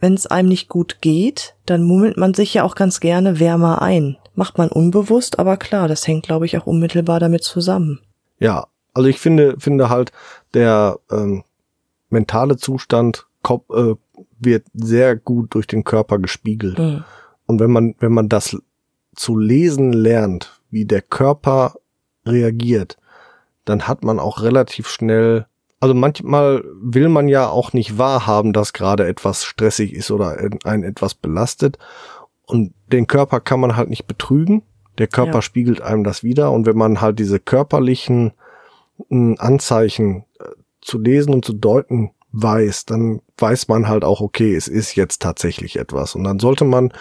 wenn es einem nicht gut geht, dann mummelt man sich ja auch ganz gerne wärmer ein. Macht man unbewusst, aber klar, das hängt, glaube ich, auch unmittelbar damit zusammen. Ja, also ich finde, finde halt, der ähm, mentale Zustand äh, wird sehr gut durch den Körper gespiegelt. Mhm. Und wenn man, wenn man das zu lesen lernt, wie der Körper reagiert, dann hat man auch relativ schnell, also manchmal will man ja auch nicht wahrhaben, dass gerade etwas stressig ist oder ein etwas belastet. Und den Körper kann man halt nicht betrügen. Der Körper ja. spiegelt einem das wieder. Und wenn man halt diese körperlichen hm, Anzeichen äh, zu lesen und zu deuten weiß, dann weiß man halt auch, okay, es ist jetzt tatsächlich etwas. Und dann sollte man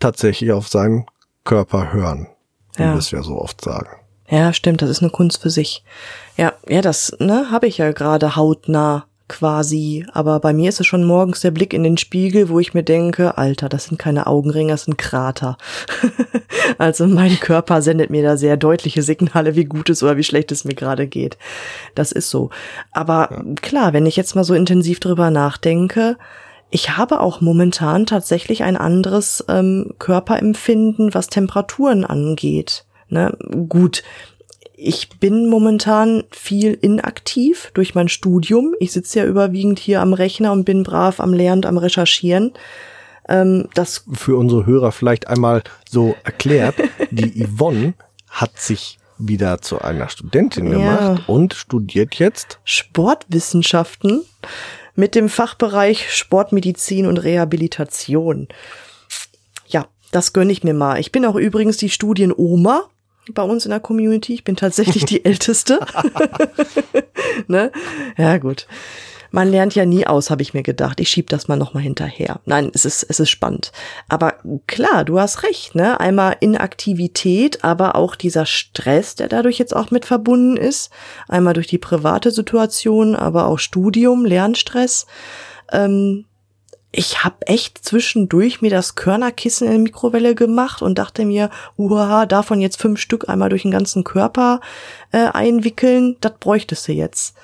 tatsächlich auf seinen Körper hören, wie ja. wir es ja so oft sagen. Ja, stimmt, das ist eine Kunst für sich. Ja, ja, das ne, habe ich ja gerade hautnah quasi, aber bei mir ist es schon morgens der Blick in den Spiegel, wo ich mir denke, Alter, das sind keine Augenringe, das sind Krater. also mein Körper sendet mir da sehr deutliche Signale, wie gut es oder wie schlecht es mir gerade geht. Das ist so. Aber ja. klar, wenn ich jetzt mal so intensiv drüber nachdenke, ich habe auch momentan tatsächlich ein anderes ähm, Körperempfinden, was Temperaturen angeht. Ne? Gut, ich bin momentan viel inaktiv durch mein Studium. Ich sitze ja überwiegend hier am Rechner und bin brav am Lernen am Recherchieren. Ähm, das Für unsere Hörer vielleicht einmal so erklärt, die Yvonne hat sich wieder zu einer Studentin Ja. gemacht und studiert jetzt. Sportwissenschaften mit dem Fachbereich Sportmedizin und Rehabilitation. Ja, das gönne ich mir mal. Ich bin auch übrigens die Studienoma bei uns in der Community. Ich bin tatsächlich die Älteste. ne? Ja, gut. Man lernt ja nie aus, habe ich mir gedacht. Ich schieb das mal noch mal hinterher. Nein, es ist es ist spannend. Aber klar, du hast recht, ne? Einmal Inaktivität, aber auch dieser Stress, der dadurch jetzt auch mit verbunden ist. Einmal durch die private Situation, aber auch Studium, Lernstress. Ähm, ich habe echt zwischendurch mir das Körnerkissen in der Mikrowelle gemacht und dachte mir, uha, davon jetzt fünf Stück einmal durch den ganzen Körper äh, einwickeln, das bräuchtest du jetzt.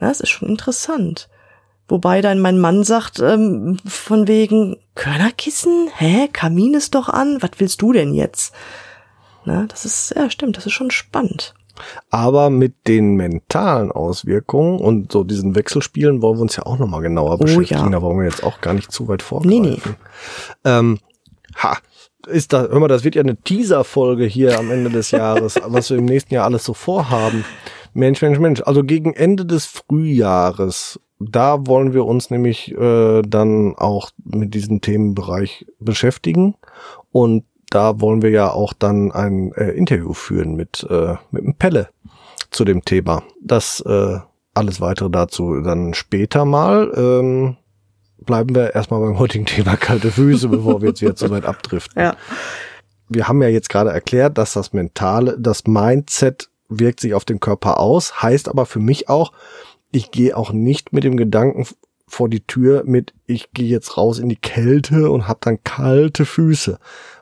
Ja, Das ist schon interessant. Wobei dann mein Mann sagt, ähm, von wegen, Körnerkissen? Hä? Kamin ist doch an? Was willst du denn jetzt? Na, das ist, ja, stimmt, das ist schon spannend. Aber mit den mentalen Auswirkungen und so diesen Wechselspielen wollen wir uns ja auch nochmal genauer beschäftigen. Oh ja. Da wollen wir jetzt auch gar nicht zu weit vorgreifen. Nee, nee. Ähm, ha, ist da, hör mal, das wird ja eine Teaser-Folge hier am Ende des Jahres, was wir im nächsten Jahr alles so vorhaben. Mensch, Mensch, Mensch. Also gegen Ende des Frühjahres, da wollen wir uns nämlich äh, dann auch mit diesem Themenbereich beschäftigen. Und da wollen wir ja auch dann ein äh, Interview führen mit, äh, mit dem Pelle zu dem Thema. Das äh, alles weitere dazu dann später mal. Ähm, bleiben wir erstmal beim heutigen Thema kalte Füße, bevor wir jetzt wieder zu weit abdriften. Ja. Wir haben ja jetzt gerade erklärt, dass das Mentale, das Mindset wirkt sich auf den Körper aus, heißt aber für mich auch, ich gehe auch nicht mit dem Gedanken vor die Tür mit, ich gehe jetzt raus in die Kälte und habe dann kalte Füße.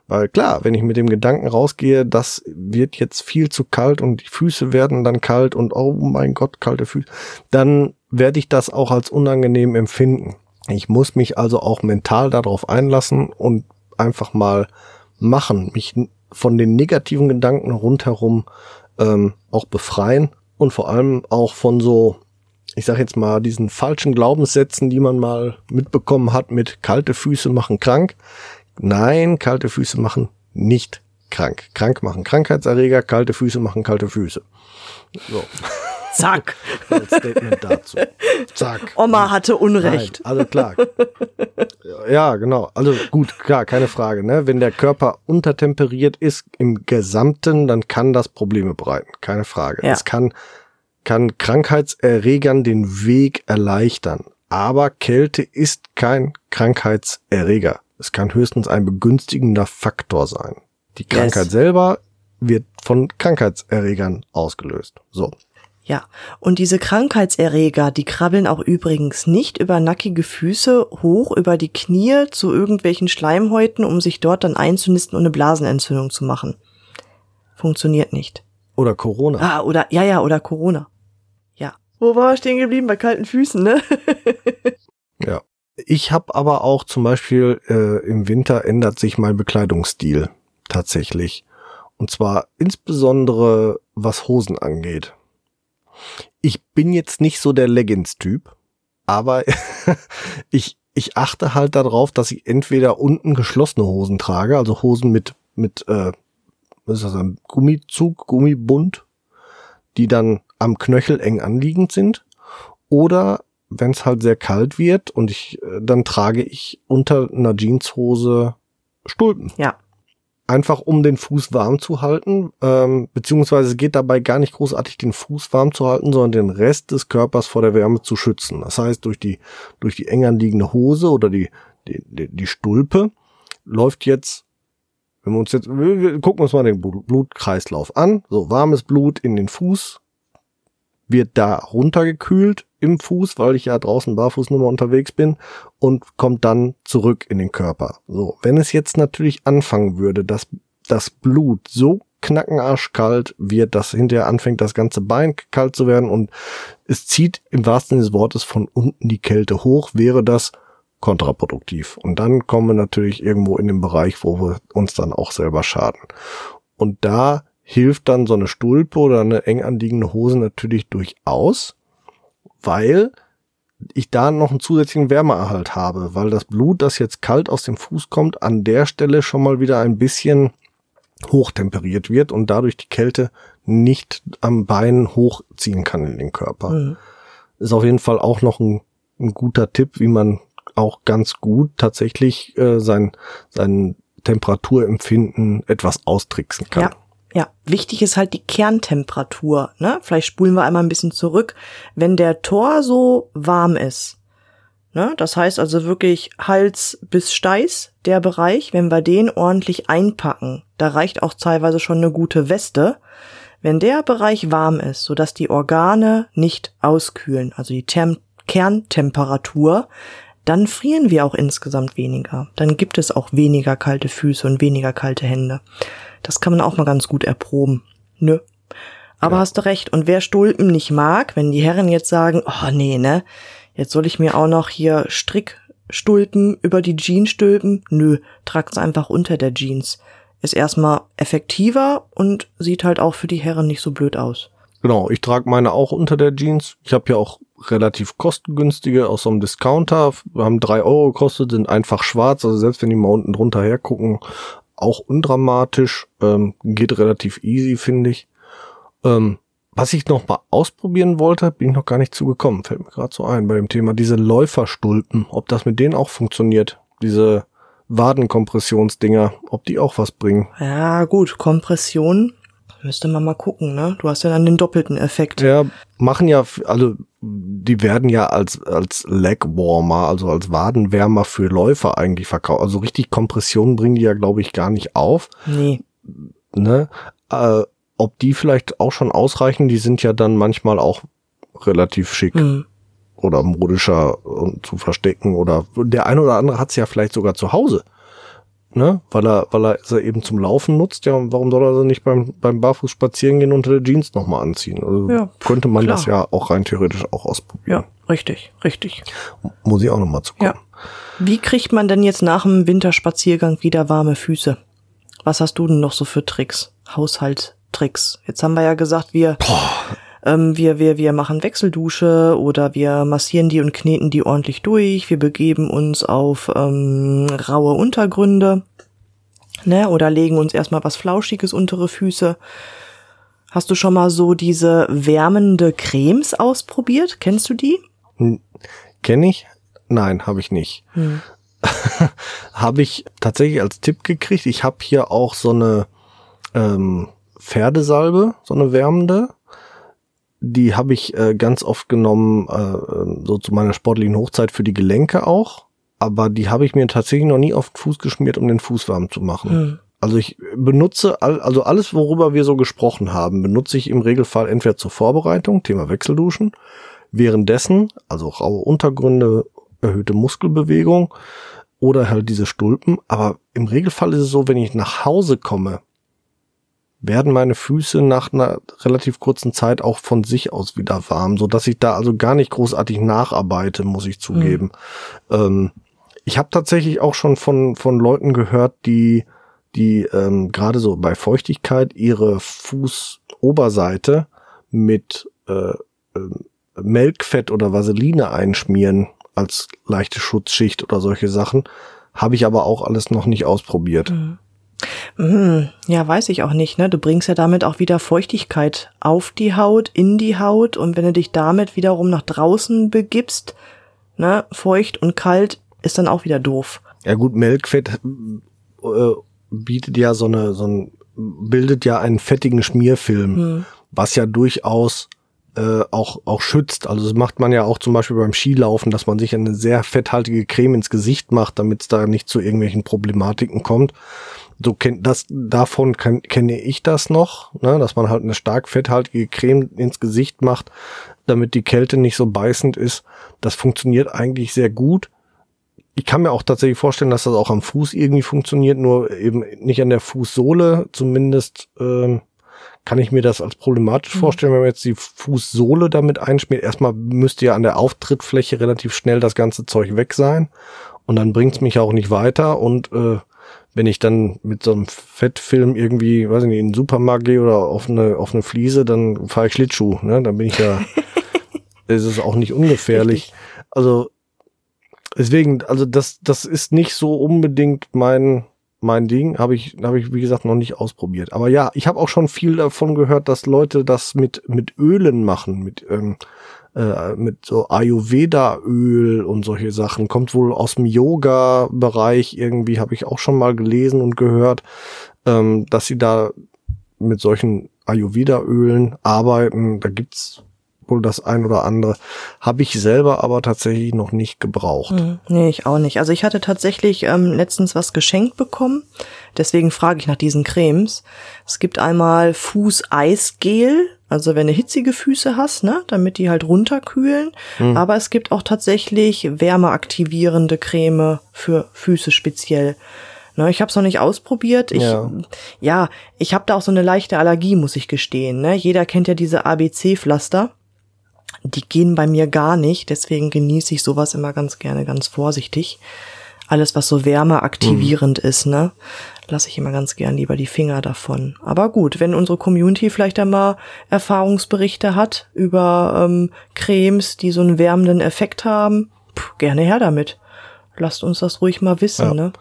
Weil klar, wenn ich mit dem Gedanken rausgehe, das wird jetzt viel zu kalt und die Füße werden dann kalt und oh mein Gott, kalte Füße, dann werde ich das auch als unangenehm empfinden. Ich muss mich also auch mental darauf einlassen und einfach mal machen, mich von den negativen Gedanken rundherum ähm, auch befreien und vor allem auch von so, ich sag jetzt mal, diesen falschen Glaubenssätzen, die man mal mitbekommen hat mit kalte Füße machen krank. Nein, kalte Füße machen nicht krank. Krank machen Krankheitserreger, kalte Füße machen kalte Füße. So, Zack. als Statement dazu. Zack. Oma hatte Unrecht. Nein, also klar. ja, genau. Also gut, klar, keine Frage. Ne? Wenn der Körper untertemperiert ist im Gesamten, dann kann das Probleme bereiten. Keine Frage. Ja. Es kann, kann Krankheitserregern den Weg erleichtern. Aber Kälte ist kein Krankheitserreger. Es kann höchstens ein begünstigender Faktor sein. Die Krankheit Yes. selber wird von Krankheitserregern ausgelöst. So. Ja, und diese Krankheitserreger, die krabbeln auch übrigens nicht über nackige Füße hoch über die Knie zu irgendwelchen Schleimhäuten, um sich dort dann einzunisten und eine Blasenentzündung zu machen. Funktioniert nicht. Oder Corona. Ah, oder, ja, ja, oder Corona. Ja. Wo war ich stehen geblieben? Bei kalten Füßen, ne? Ja. Ich habe aber auch zum Beispiel äh, im Winter ändert sich mein Bekleidungsstil tatsächlich. Und zwar insbesondere was Hosen angeht. Ich bin jetzt nicht so der Leggings-Typ, aber ich, ich achte halt darauf, dass ich entweder unten geschlossene Hosen trage, also Hosen mit, mit äh, was ist das, ein Gummizug, Gummibund, die dann am Knöchel eng anliegend sind. Oder wenn es halt sehr kalt wird und ich, äh, dann trage ich unter einer Jeanshose Stulpen. Ja. Einfach um den Fuß warm zu halten, ähm, beziehungsweise es geht dabei gar nicht großartig den Fuß warm zu halten, sondern den Rest des Körpers vor der Wärme zu schützen. Das heißt, durch die, durch die eng anliegende Hose oder die, die, die, Stulpe läuft jetzt, wenn wir uns jetzt, wir, wir gucken uns mal den Blut- Blutkreislauf an. So, warmes Blut in den Fuß wird da runtergekühlt im Fuß, weil ich ja draußen barfuß nur mal unterwegs bin und kommt dann zurück in den Körper. So, wenn es jetzt natürlich anfangen würde, dass das Blut so knackenarschkalt wird, dass hinterher anfängt, das ganze Bein kalt zu werden und es zieht im wahrsten Sinne des Wortes von unten die Kälte hoch, wäre das kontraproduktiv. Und dann kommen wir natürlich irgendwo in den Bereich, wo wir uns dann auch selber schaden. Und da hilft dann so eine Stulpe oder eine eng anliegende Hose natürlich durchaus, weil ich da noch einen zusätzlichen Wärmeerhalt habe, weil das Blut, das jetzt kalt aus dem Fuß kommt, an der Stelle schon mal wieder ein bisschen hochtemperiert wird und dadurch die Kälte nicht am Bein hochziehen kann in den Körper. Mhm. Ist auf jeden Fall auch noch ein, ein guter Tipp, wie man auch ganz gut tatsächlich äh, sein, sein Temperaturempfinden etwas austricksen kann. Ja. Ja, wichtig ist halt die Kerntemperatur. Ne? Vielleicht spulen wir einmal ein bisschen zurück. Wenn der Tor so warm ist, ne? das heißt also wirklich Hals bis Steiß, der Bereich, wenn wir den ordentlich einpacken, da reicht auch teilweise schon eine gute Weste. Wenn der Bereich warm ist, sodass die Organe nicht auskühlen, also die Term Kerntemperatur, dann frieren wir auch insgesamt weniger. Dann gibt es auch weniger kalte Füße und weniger kalte Hände. Das kann man auch mal ganz gut erproben. Nö. Aber Ja. hast du recht. Und wer Stulpen nicht mag, wenn die Herren jetzt sagen, oh nee, ne, jetzt soll ich mir auch noch hier Strickstulpen über die Jeans stülpen? Nö, tragt's einfach unter der Jeans. Ist erstmal effektiver und sieht halt auch für die Herren nicht so blöd aus. Genau, ich trage meine auch unter der Jeans. Ich habe ja auch relativ kostengünstige aus so einem Discounter. Wir haben drei Euro gekostet, sind einfach schwarz. Also selbst wenn die mal unten drunter hergucken, auch undramatisch. Ähm, geht relativ easy, finde ich. Ähm, was ich noch mal ausprobieren wollte, bin ich noch gar nicht zugekommen. Fällt mir gerade so ein bei dem Thema diese Läuferstulpen. Ob das mit denen auch funktioniert. Diese Wadenkompressionsdinger, ob die auch was bringen. Ja, gut, Kompression müsste man mal gucken, ne? Du hast ja dann den doppelten Effekt. Ja, machen ja, also die werden ja als als Leg Warmer, also als Wadenwärmer für Läufer eigentlich verkauft. Also richtig Kompression bringen die ja, glaube ich, gar nicht auf. Nee. Ne? Äh, ob die vielleicht auch schon ausreichen, die sind ja dann manchmal auch relativ schick Hm. oder modischer um, zu verstecken oder der eine oder andere hat's ja vielleicht sogar zu Hause. Ne? Weil er, weil er sie eben zum Laufen nutzt, ja, und warum soll er sie nicht beim, beim Barfuß spazieren gehen unter der Jeans nochmal anziehen? Also Ja, könnte man klar. das ja auch rein theoretisch auch ausprobieren. Ja, richtig, richtig. Muss ich auch nochmal zu kommen. Ja. Wie kriegt man denn jetzt nach dem Winterspaziergang wieder warme Füße? Was hast du denn noch so für Tricks? Haushaltstricks. Jetzt haben wir ja gesagt, wir, ähm, wir, wir, wir machen Wechseldusche oder wir massieren die und kneten die ordentlich durch. Wir begeben uns auf ähm, raue Untergründe. Ne, oder legen uns erstmal was Flauschiges untere Füße. Hast du schon mal so diese wärmende Cremes ausprobiert? Kennst du die? Kenne ich? Nein, habe ich nicht. Hm. habe ich tatsächlich als Tipp gekriegt. Ich habe hier auch so eine ähm, Pferdesalbe, so eine wärmende. Die habe ich äh, ganz oft genommen, äh, so zu meiner sportlichen Hochzeit für die Gelenke auch. Aber die habe ich mir tatsächlich noch nie auf den Fuß geschmiert, um den Fuß warm zu machen. Hm. Also ich benutze, all, also alles, worüber wir so gesprochen haben, benutze ich im Regelfall entweder zur Vorbereitung, Thema Wechselduschen, währenddessen, also raue Untergründe, erhöhte Muskelbewegung oder halt diese Stulpen. Aber im Regelfall ist es so, wenn ich nach Hause komme, werden meine Füße nach einer relativ kurzen Zeit auch von sich aus wieder warm, so dass ich da also gar nicht großartig nacharbeite, muss ich zugeben. Ähm, ich habe tatsächlich auch schon von von Leuten gehört, die die ähm, gerade so bei Feuchtigkeit ihre Fußoberseite mit äh, ähm, Melkfett oder Vaseline einschmieren als leichte Schutzschicht oder solche Sachen. Habe ich aber auch alles noch nicht ausprobiert. Hm, ja, weiß ich auch nicht, ne? Du bringst ja damit auch wieder Feuchtigkeit auf die Haut, in die Haut und wenn du dich damit wiederum nach draußen begibst, ne, feucht und kalt, ist dann auch wieder doof. Ja gut, Melkfett äh, bietet ja so eine, so ein, bildet ja einen fettigen Schmierfilm, Hm. was ja durchaus äh, auch, auch schützt. Also das macht man ja auch zum Beispiel beim Skilaufen, dass man sich eine sehr fetthaltige Creme ins Gesicht macht, damit es da nicht zu irgendwelchen Problematiken kommt. So kennt das, davon kann, kenne ich das noch, ne, dass man halt eine stark fetthaltige Creme ins Gesicht macht, damit die Kälte nicht so beißend ist. Das funktioniert eigentlich sehr gut. Ich kann mir auch tatsächlich vorstellen, dass das auch am Fuß irgendwie funktioniert, nur eben nicht an der Fußsohle. Zumindest ähm, kann ich mir das als problematisch vorstellen, wenn man jetzt die Fußsohle damit einschmiert. Erstmal müsste ja an der Auftrittfläche relativ schnell das ganze Zeug weg sein. Und dann bringt's mich auch nicht weiter. Und äh, wenn ich dann mit so einem Fettfilm irgendwie, weiß ich nicht, in den Supermarkt gehe oder auf eine, auf eine Fliese, dann fahre ich Schlittschuh. Ne? Dann bin ich ja, ist es auch nicht ungefährlich. Also deswegen, also das, das ist nicht so unbedingt mein, mein Ding, habe ich, habe ich wie gesagt noch nicht ausprobiert. Aber ja, ich habe auch schon viel davon gehört, dass Leute das mit mit Ölen machen, mit ähm, äh, mit so Ayurveda-Öl und solche Sachen. Kommt wohl aus dem Yoga-Bereich irgendwie, habe ich auch schon mal gelesen und gehört, ähm, dass sie da mit solchen Ayurveda-Ölen arbeiten. Da gibt's wohl das ein oder andere. Habe ich selber aber tatsächlich noch nicht gebraucht. Hm, nee, ich auch nicht. Also ich hatte tatsächlich ähm, letztens was geschenkt bekommen. Deswegen frage ich nach diesen Cremes. Es gibt einmal Fußeisgel, also wenn du hitzige Füße hast, ne, damit die halt runterkühlen. Hm. Aber es gibt auch tatsächlich wärmeaktivierende Creme für Füße speziell. Ne, ich habe es noch nicht ausprobiert. Ich, Ja. ja, ich habe da auch so eine leichte Allergie, muss ich gestehen. Ne? Jeder kennt ja diese ABC-Pflaster. Die gehen bei mir gar nicht, deswegen genieße ich sowas immer ganz gerne, ganz vorsichtig. Alles, was so wärmeaktivierend ist, ne, lasse ich immer ganz gern lieber die Finger davon. Aber gut, wenn unsere Community vielleicht einmal Erfahrungsberichte hat über ähm, Cremes, die so einen wärmenden Effekt haben, pff, gerne her damit. Lasst uns das ruhig mal wissen, Ja. ne?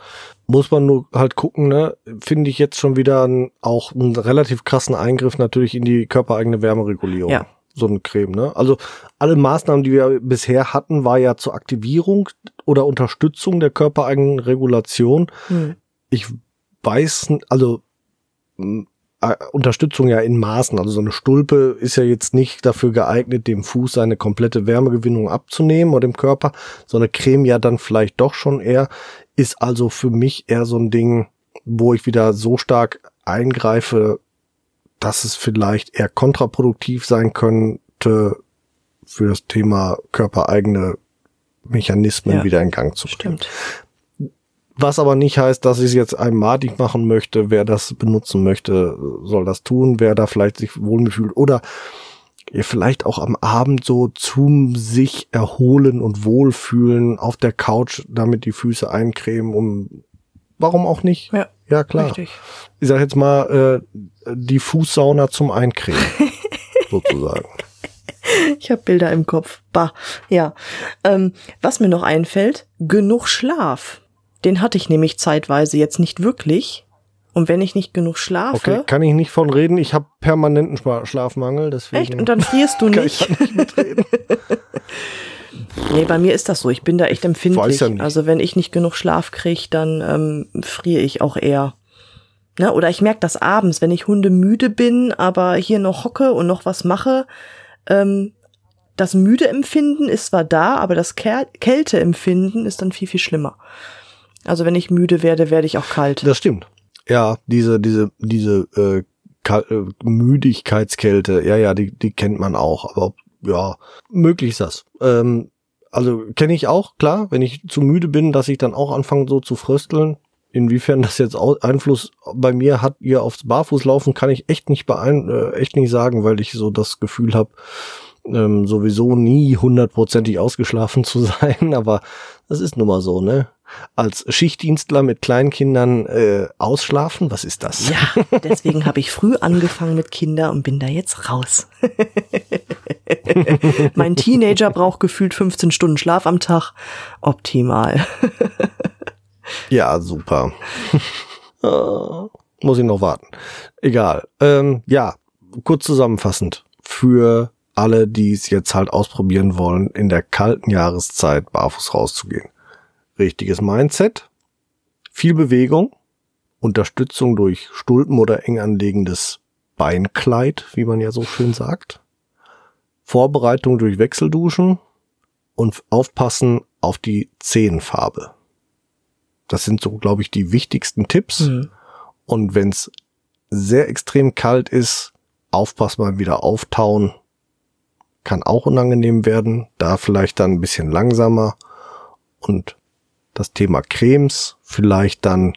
Muss man nur halt gucken, ne? Finde ich jetzt schon wieder einen, auch einen relativ krassen Eingriff natürlich in die körpereigene Wärmeregulierung. Ja. So eine Creme, ne? Also alle Maßnahmen, die wir bisher hatten, war ja zur Aktivierung oder Unterstützung der körpereigenen Regulation. Hm. Ich weiß, also m, äh, Unterstützung ja in Maßen. Also so eine Stulpe ist ja jetzt nicht dafür geeignet, dem Fuß seine komplette Wärmegewinnung abzunehmen oder dem Körper. So eine Creme ja dann vielleicht doch schon eher. Ist also für mich eher so ein Ding, wo ich wieder so stark eingreife, dass es vielleicht eher kontraproduktiv sein könnte für das Thema körpereigene Mechanismen Ja. wieder in Gang zu bringen. Stimmt. Was aber nicht heißt, dass ich es jetzt einem madig machen möchte. Wer das benutzen möchte, soll das tun. Wer da vielleicht sich wohl fühlt oder ihr vielleicht auch am Abend so zum sich erholen und wohlfühlen auf der Couch damit die Füße eincremen, um warum auch nicht? Ja, Ja, klar. richtig. Ich sag jetzt mal, äh, die Fußsauna zum Eincremen. sozusagen. Ich habe Bilder im Kopf. Bah. Ja. Ähm, was mir noch einfällt, genug Schlaf. Den hatte ich nämlich zeitweise jetzt nicht wirklich. Und wenn ich nicht genug schlafe, Okay, kann ich nicht von reden. Ich habe permanenten Schla- Schlafmangel, deswegen echt, und dann frierst du kann ich nicht. nicht mitreden. Nee, bei mir ist das so. Ich bin da echt empfindlich. weiß ja nicht. Also wenn ich nicht genug Schlaf kriege, dann ähm, friere ich auch eher. Ne? Oder ich merke das abends, wenn ich hundemüde bin, aber hier noch hocke und noch was mache. Ähm, das müde Empfinden ist zwar da, aber das Kä Kälteempfinden ist dann viel, viel schlimmer. Also wenn ich müde werde, werde ich auch kalt. Das stimmt. Ja, diese, diese, diese äh, äh, Müdigkeitskälte, ja, ja, die, die kennt man auch, aber ja, möglich ist das. Ähm, also kenne ich auch, klar, wenn ich zu müde bin, dass ich dann auch anfange so zu frösteln. Inwiefern das jetzt Einfluss bei mir hat, ihr aufs Barfußlaufen, kann ich echt nicht beein äh, echt nicht sagen, weil ich so das Gefühl habe, ähm, sowieso nie hundertprozentig ausgeschlafen zu sein, aber das ist nun mal so, ne? Als Schichtdienstler mit Kleinkindern äh, ausschlafen, was ist das? Ja, deswegen habe ich früh angefangen mit Kinder und bin da jetzt raus. mein Teenager braucht gefühlt 15 Stunden Schlaf am Tag. Optimal. Ja, super. Äh, Muss ich noch warten. Egal. Ähm, ja, kurz zusammenfassend. Für alle, die es jetzt halt ausprobieren wollen, in der kalten Jahreszeit barfuß rauszugehen. Richtiges Mindset, viel Bewegung, Unterstützung durch Stulpen oder eng anlegendes Beinkleid, wie man ja so schön sagt. Vorbereitung durch Wechselduschen und aufpassen auf die Zehenfarbe. Das sind so, glaube ich, die wichtigsten Tipps. Hm. Und wenn es sehr extrem kalt ist, aufpassen mal wieder auftauen. Kann auch unangenehm werden. Da vielleicht dann ein bisschen langsamer. Und das Thema Cremes vielleicht dann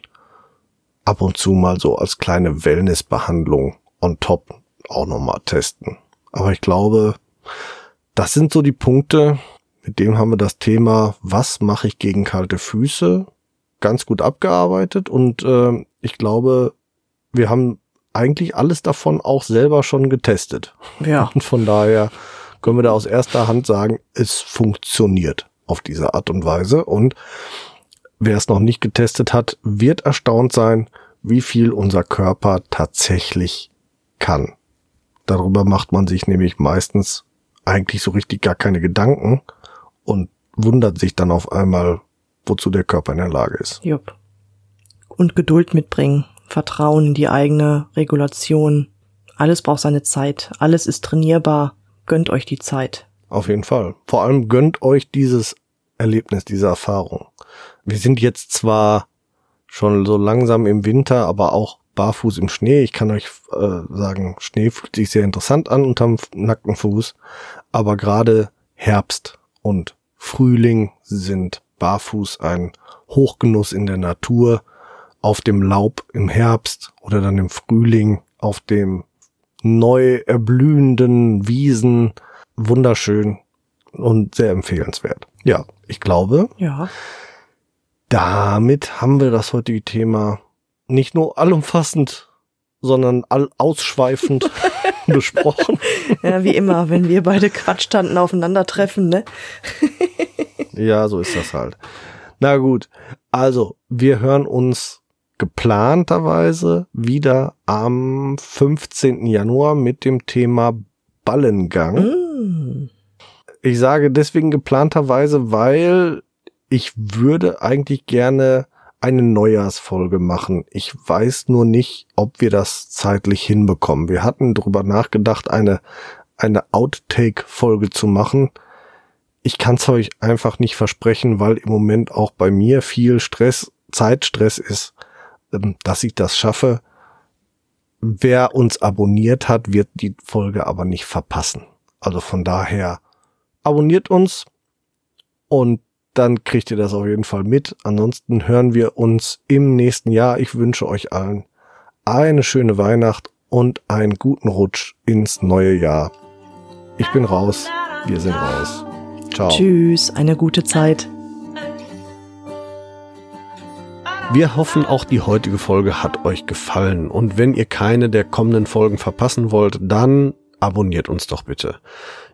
ab und zu mal so als kleine Wellnessbehandlung on top auch nochmal testen. Aber ich glaube, das sind so die Punkte, mit dem haben wir das Thema, was mache ich gegen kalte Füße, ganz gut abgearbeitet und äh, ich glaube, wir haben eigentlich alles davon auch selber schon getestet. Ja. Und von daher können wir da aus erster Hand sagen, es funktioniert auf diese Art und Weise. Und wer es noch nicht getestet hat, wird erstaunt sein, wie viel unser Körper tatsächlich kann. Darüber macht man sich nämlich meistens eigentlich so richtig gar keine Gedanken und wundert sich dann auf einmal, wozu der Körper in der Lage ist. Jupp. Und Geduld mitbringen, Vertrauen in die eigene Regulation. Alles braucht seine Zeit, alles ist trainierbar. Gönnt euch die Zeit. Auf jeden Fall. Vor allem gönnt euch dieses Erlebnis, diese Erfahrung. Wir sind jetzt zwar schon so langsam im Winter, aber auch barfuß im Schnee. Ich kann euch äh, sagen, Schnee fühlt sich sehr interessant an unterm nackten Fuß, aber gerade Herbst und Frühling sind barfuß ein Hochgenuss in der Natur, auf dem Laub im Herbst oder dann im Frühling auf dem neu erblühenden Wiesen. Wunderschön und sehr empfehlenswert. Ja, ich glaube. Ja. Damit haben wir das heutige Thema nicht nur allumfassend, sondern all ausschweifend besprochen. Ja, wie immer, wenn wir beide Quatschtanten aufeinandertreffen, ne? ja, so ist das halt. Na gut, also wir hören uns geplanterweise wieder am 15. Januar mit dem Thema Ballengang. Mm. Ich sage deswegen geplanterweise, weil ich würde eigentlich gerne eine Neujahrsfolge machen. Ich weiß nur nicht, ob wir das zeitlich hinbekommen. Wir hatten darüber nachgedacht, eine, eine Outtake-Folge zu machen. Ich kann es euch einfach nicht versprechen, weil im Moment auch bei mir viel Stress, Zeitstress ist, ähm, dass ich das schaffe. Wer uns abonniert hat, wird die Folge aber nicht verpassen. Also von daher abonniert uns und dann kriegt ihr das auf jeden Fall mit. Ansonsten hören wir uns im nächsten Jahr. Ich wünsche euch allen eine schöne Weihnacht und einen guten Rutsch ins neue Jahr. Ich bin raus. Wir sind raus. Ciao. Tschüss. Eine gute Zeit. Wir hoffen, auch die heutige Folge hat euch gefallen. Und wenn ihr keine der kommenden Folgen verpassen wollt, dann abonniert uns doch bitte.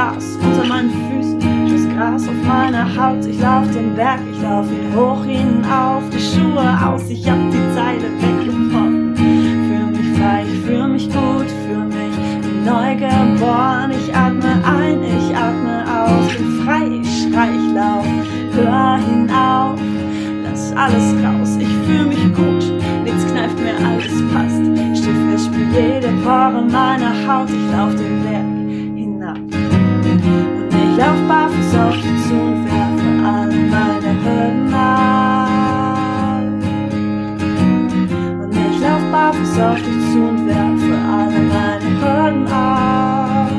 Gras unter meinen Füßen, das Gras auf meiner Haut. Ich lauf den Berg, ich lauf ihn hoch hinauf, die Schuhe aus, ich hab die Zeile weggebrochen. Fühl mich frei, ich fühl mich gut, fühl mich neu geboren. Ich atme ein, ich atme aus, bin frei, ich schrei, ich lauf, hör hinauf, lass alles raus. Ich fühl mich gut, nichts kneift mir, alles passt. Steh fest, spür jede Pore meiner Haut, ich lauf den Berg und ich auf barfuß auf die Zunge werfe, alle meine Hürden ab. Und ich auf barfuß auf dich zu und werfe alle meine Hürden ab.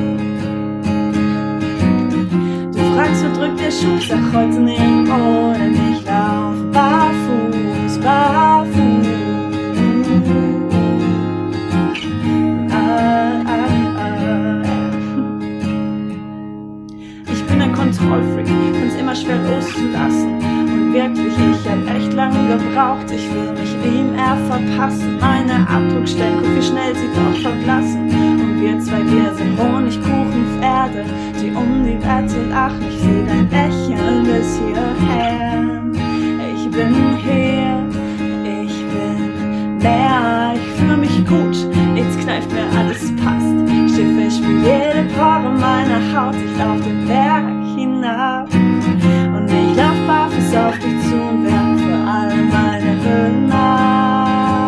Du fragst, wo drückt der Schuh, sag heute nicht ohne mich. Loszulassen. Und wirklich, ich hab echt lange gebraucht, ich will mich ihm eher verpassen. Meine Abdruckstellen, guck wie schnell sie doch verblassen. Und wir zwei, wir sind Honigkuchenpferde, die um die Wette lachen. Ich seh dein Lächeln bis hierher. Ich bin hier, ich bin mehr, ich fühle mich gut, jetzt kneift mir alles passt. Ich spür jede Pore meiner Haut, ich lauf den Berg hinab. Ich lauf barfuß auf dich zu und werf für alle meine Hürden ab.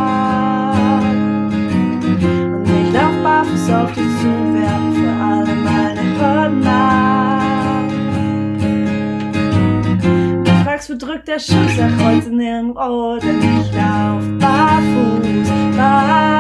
Und ich lauf barfuß auf dich zu und werf für alle meine Hürden ab. Du fragst, wo drückt der Schuh, sag heute nirgendwo, denn ich lauf barfuß, barfuß.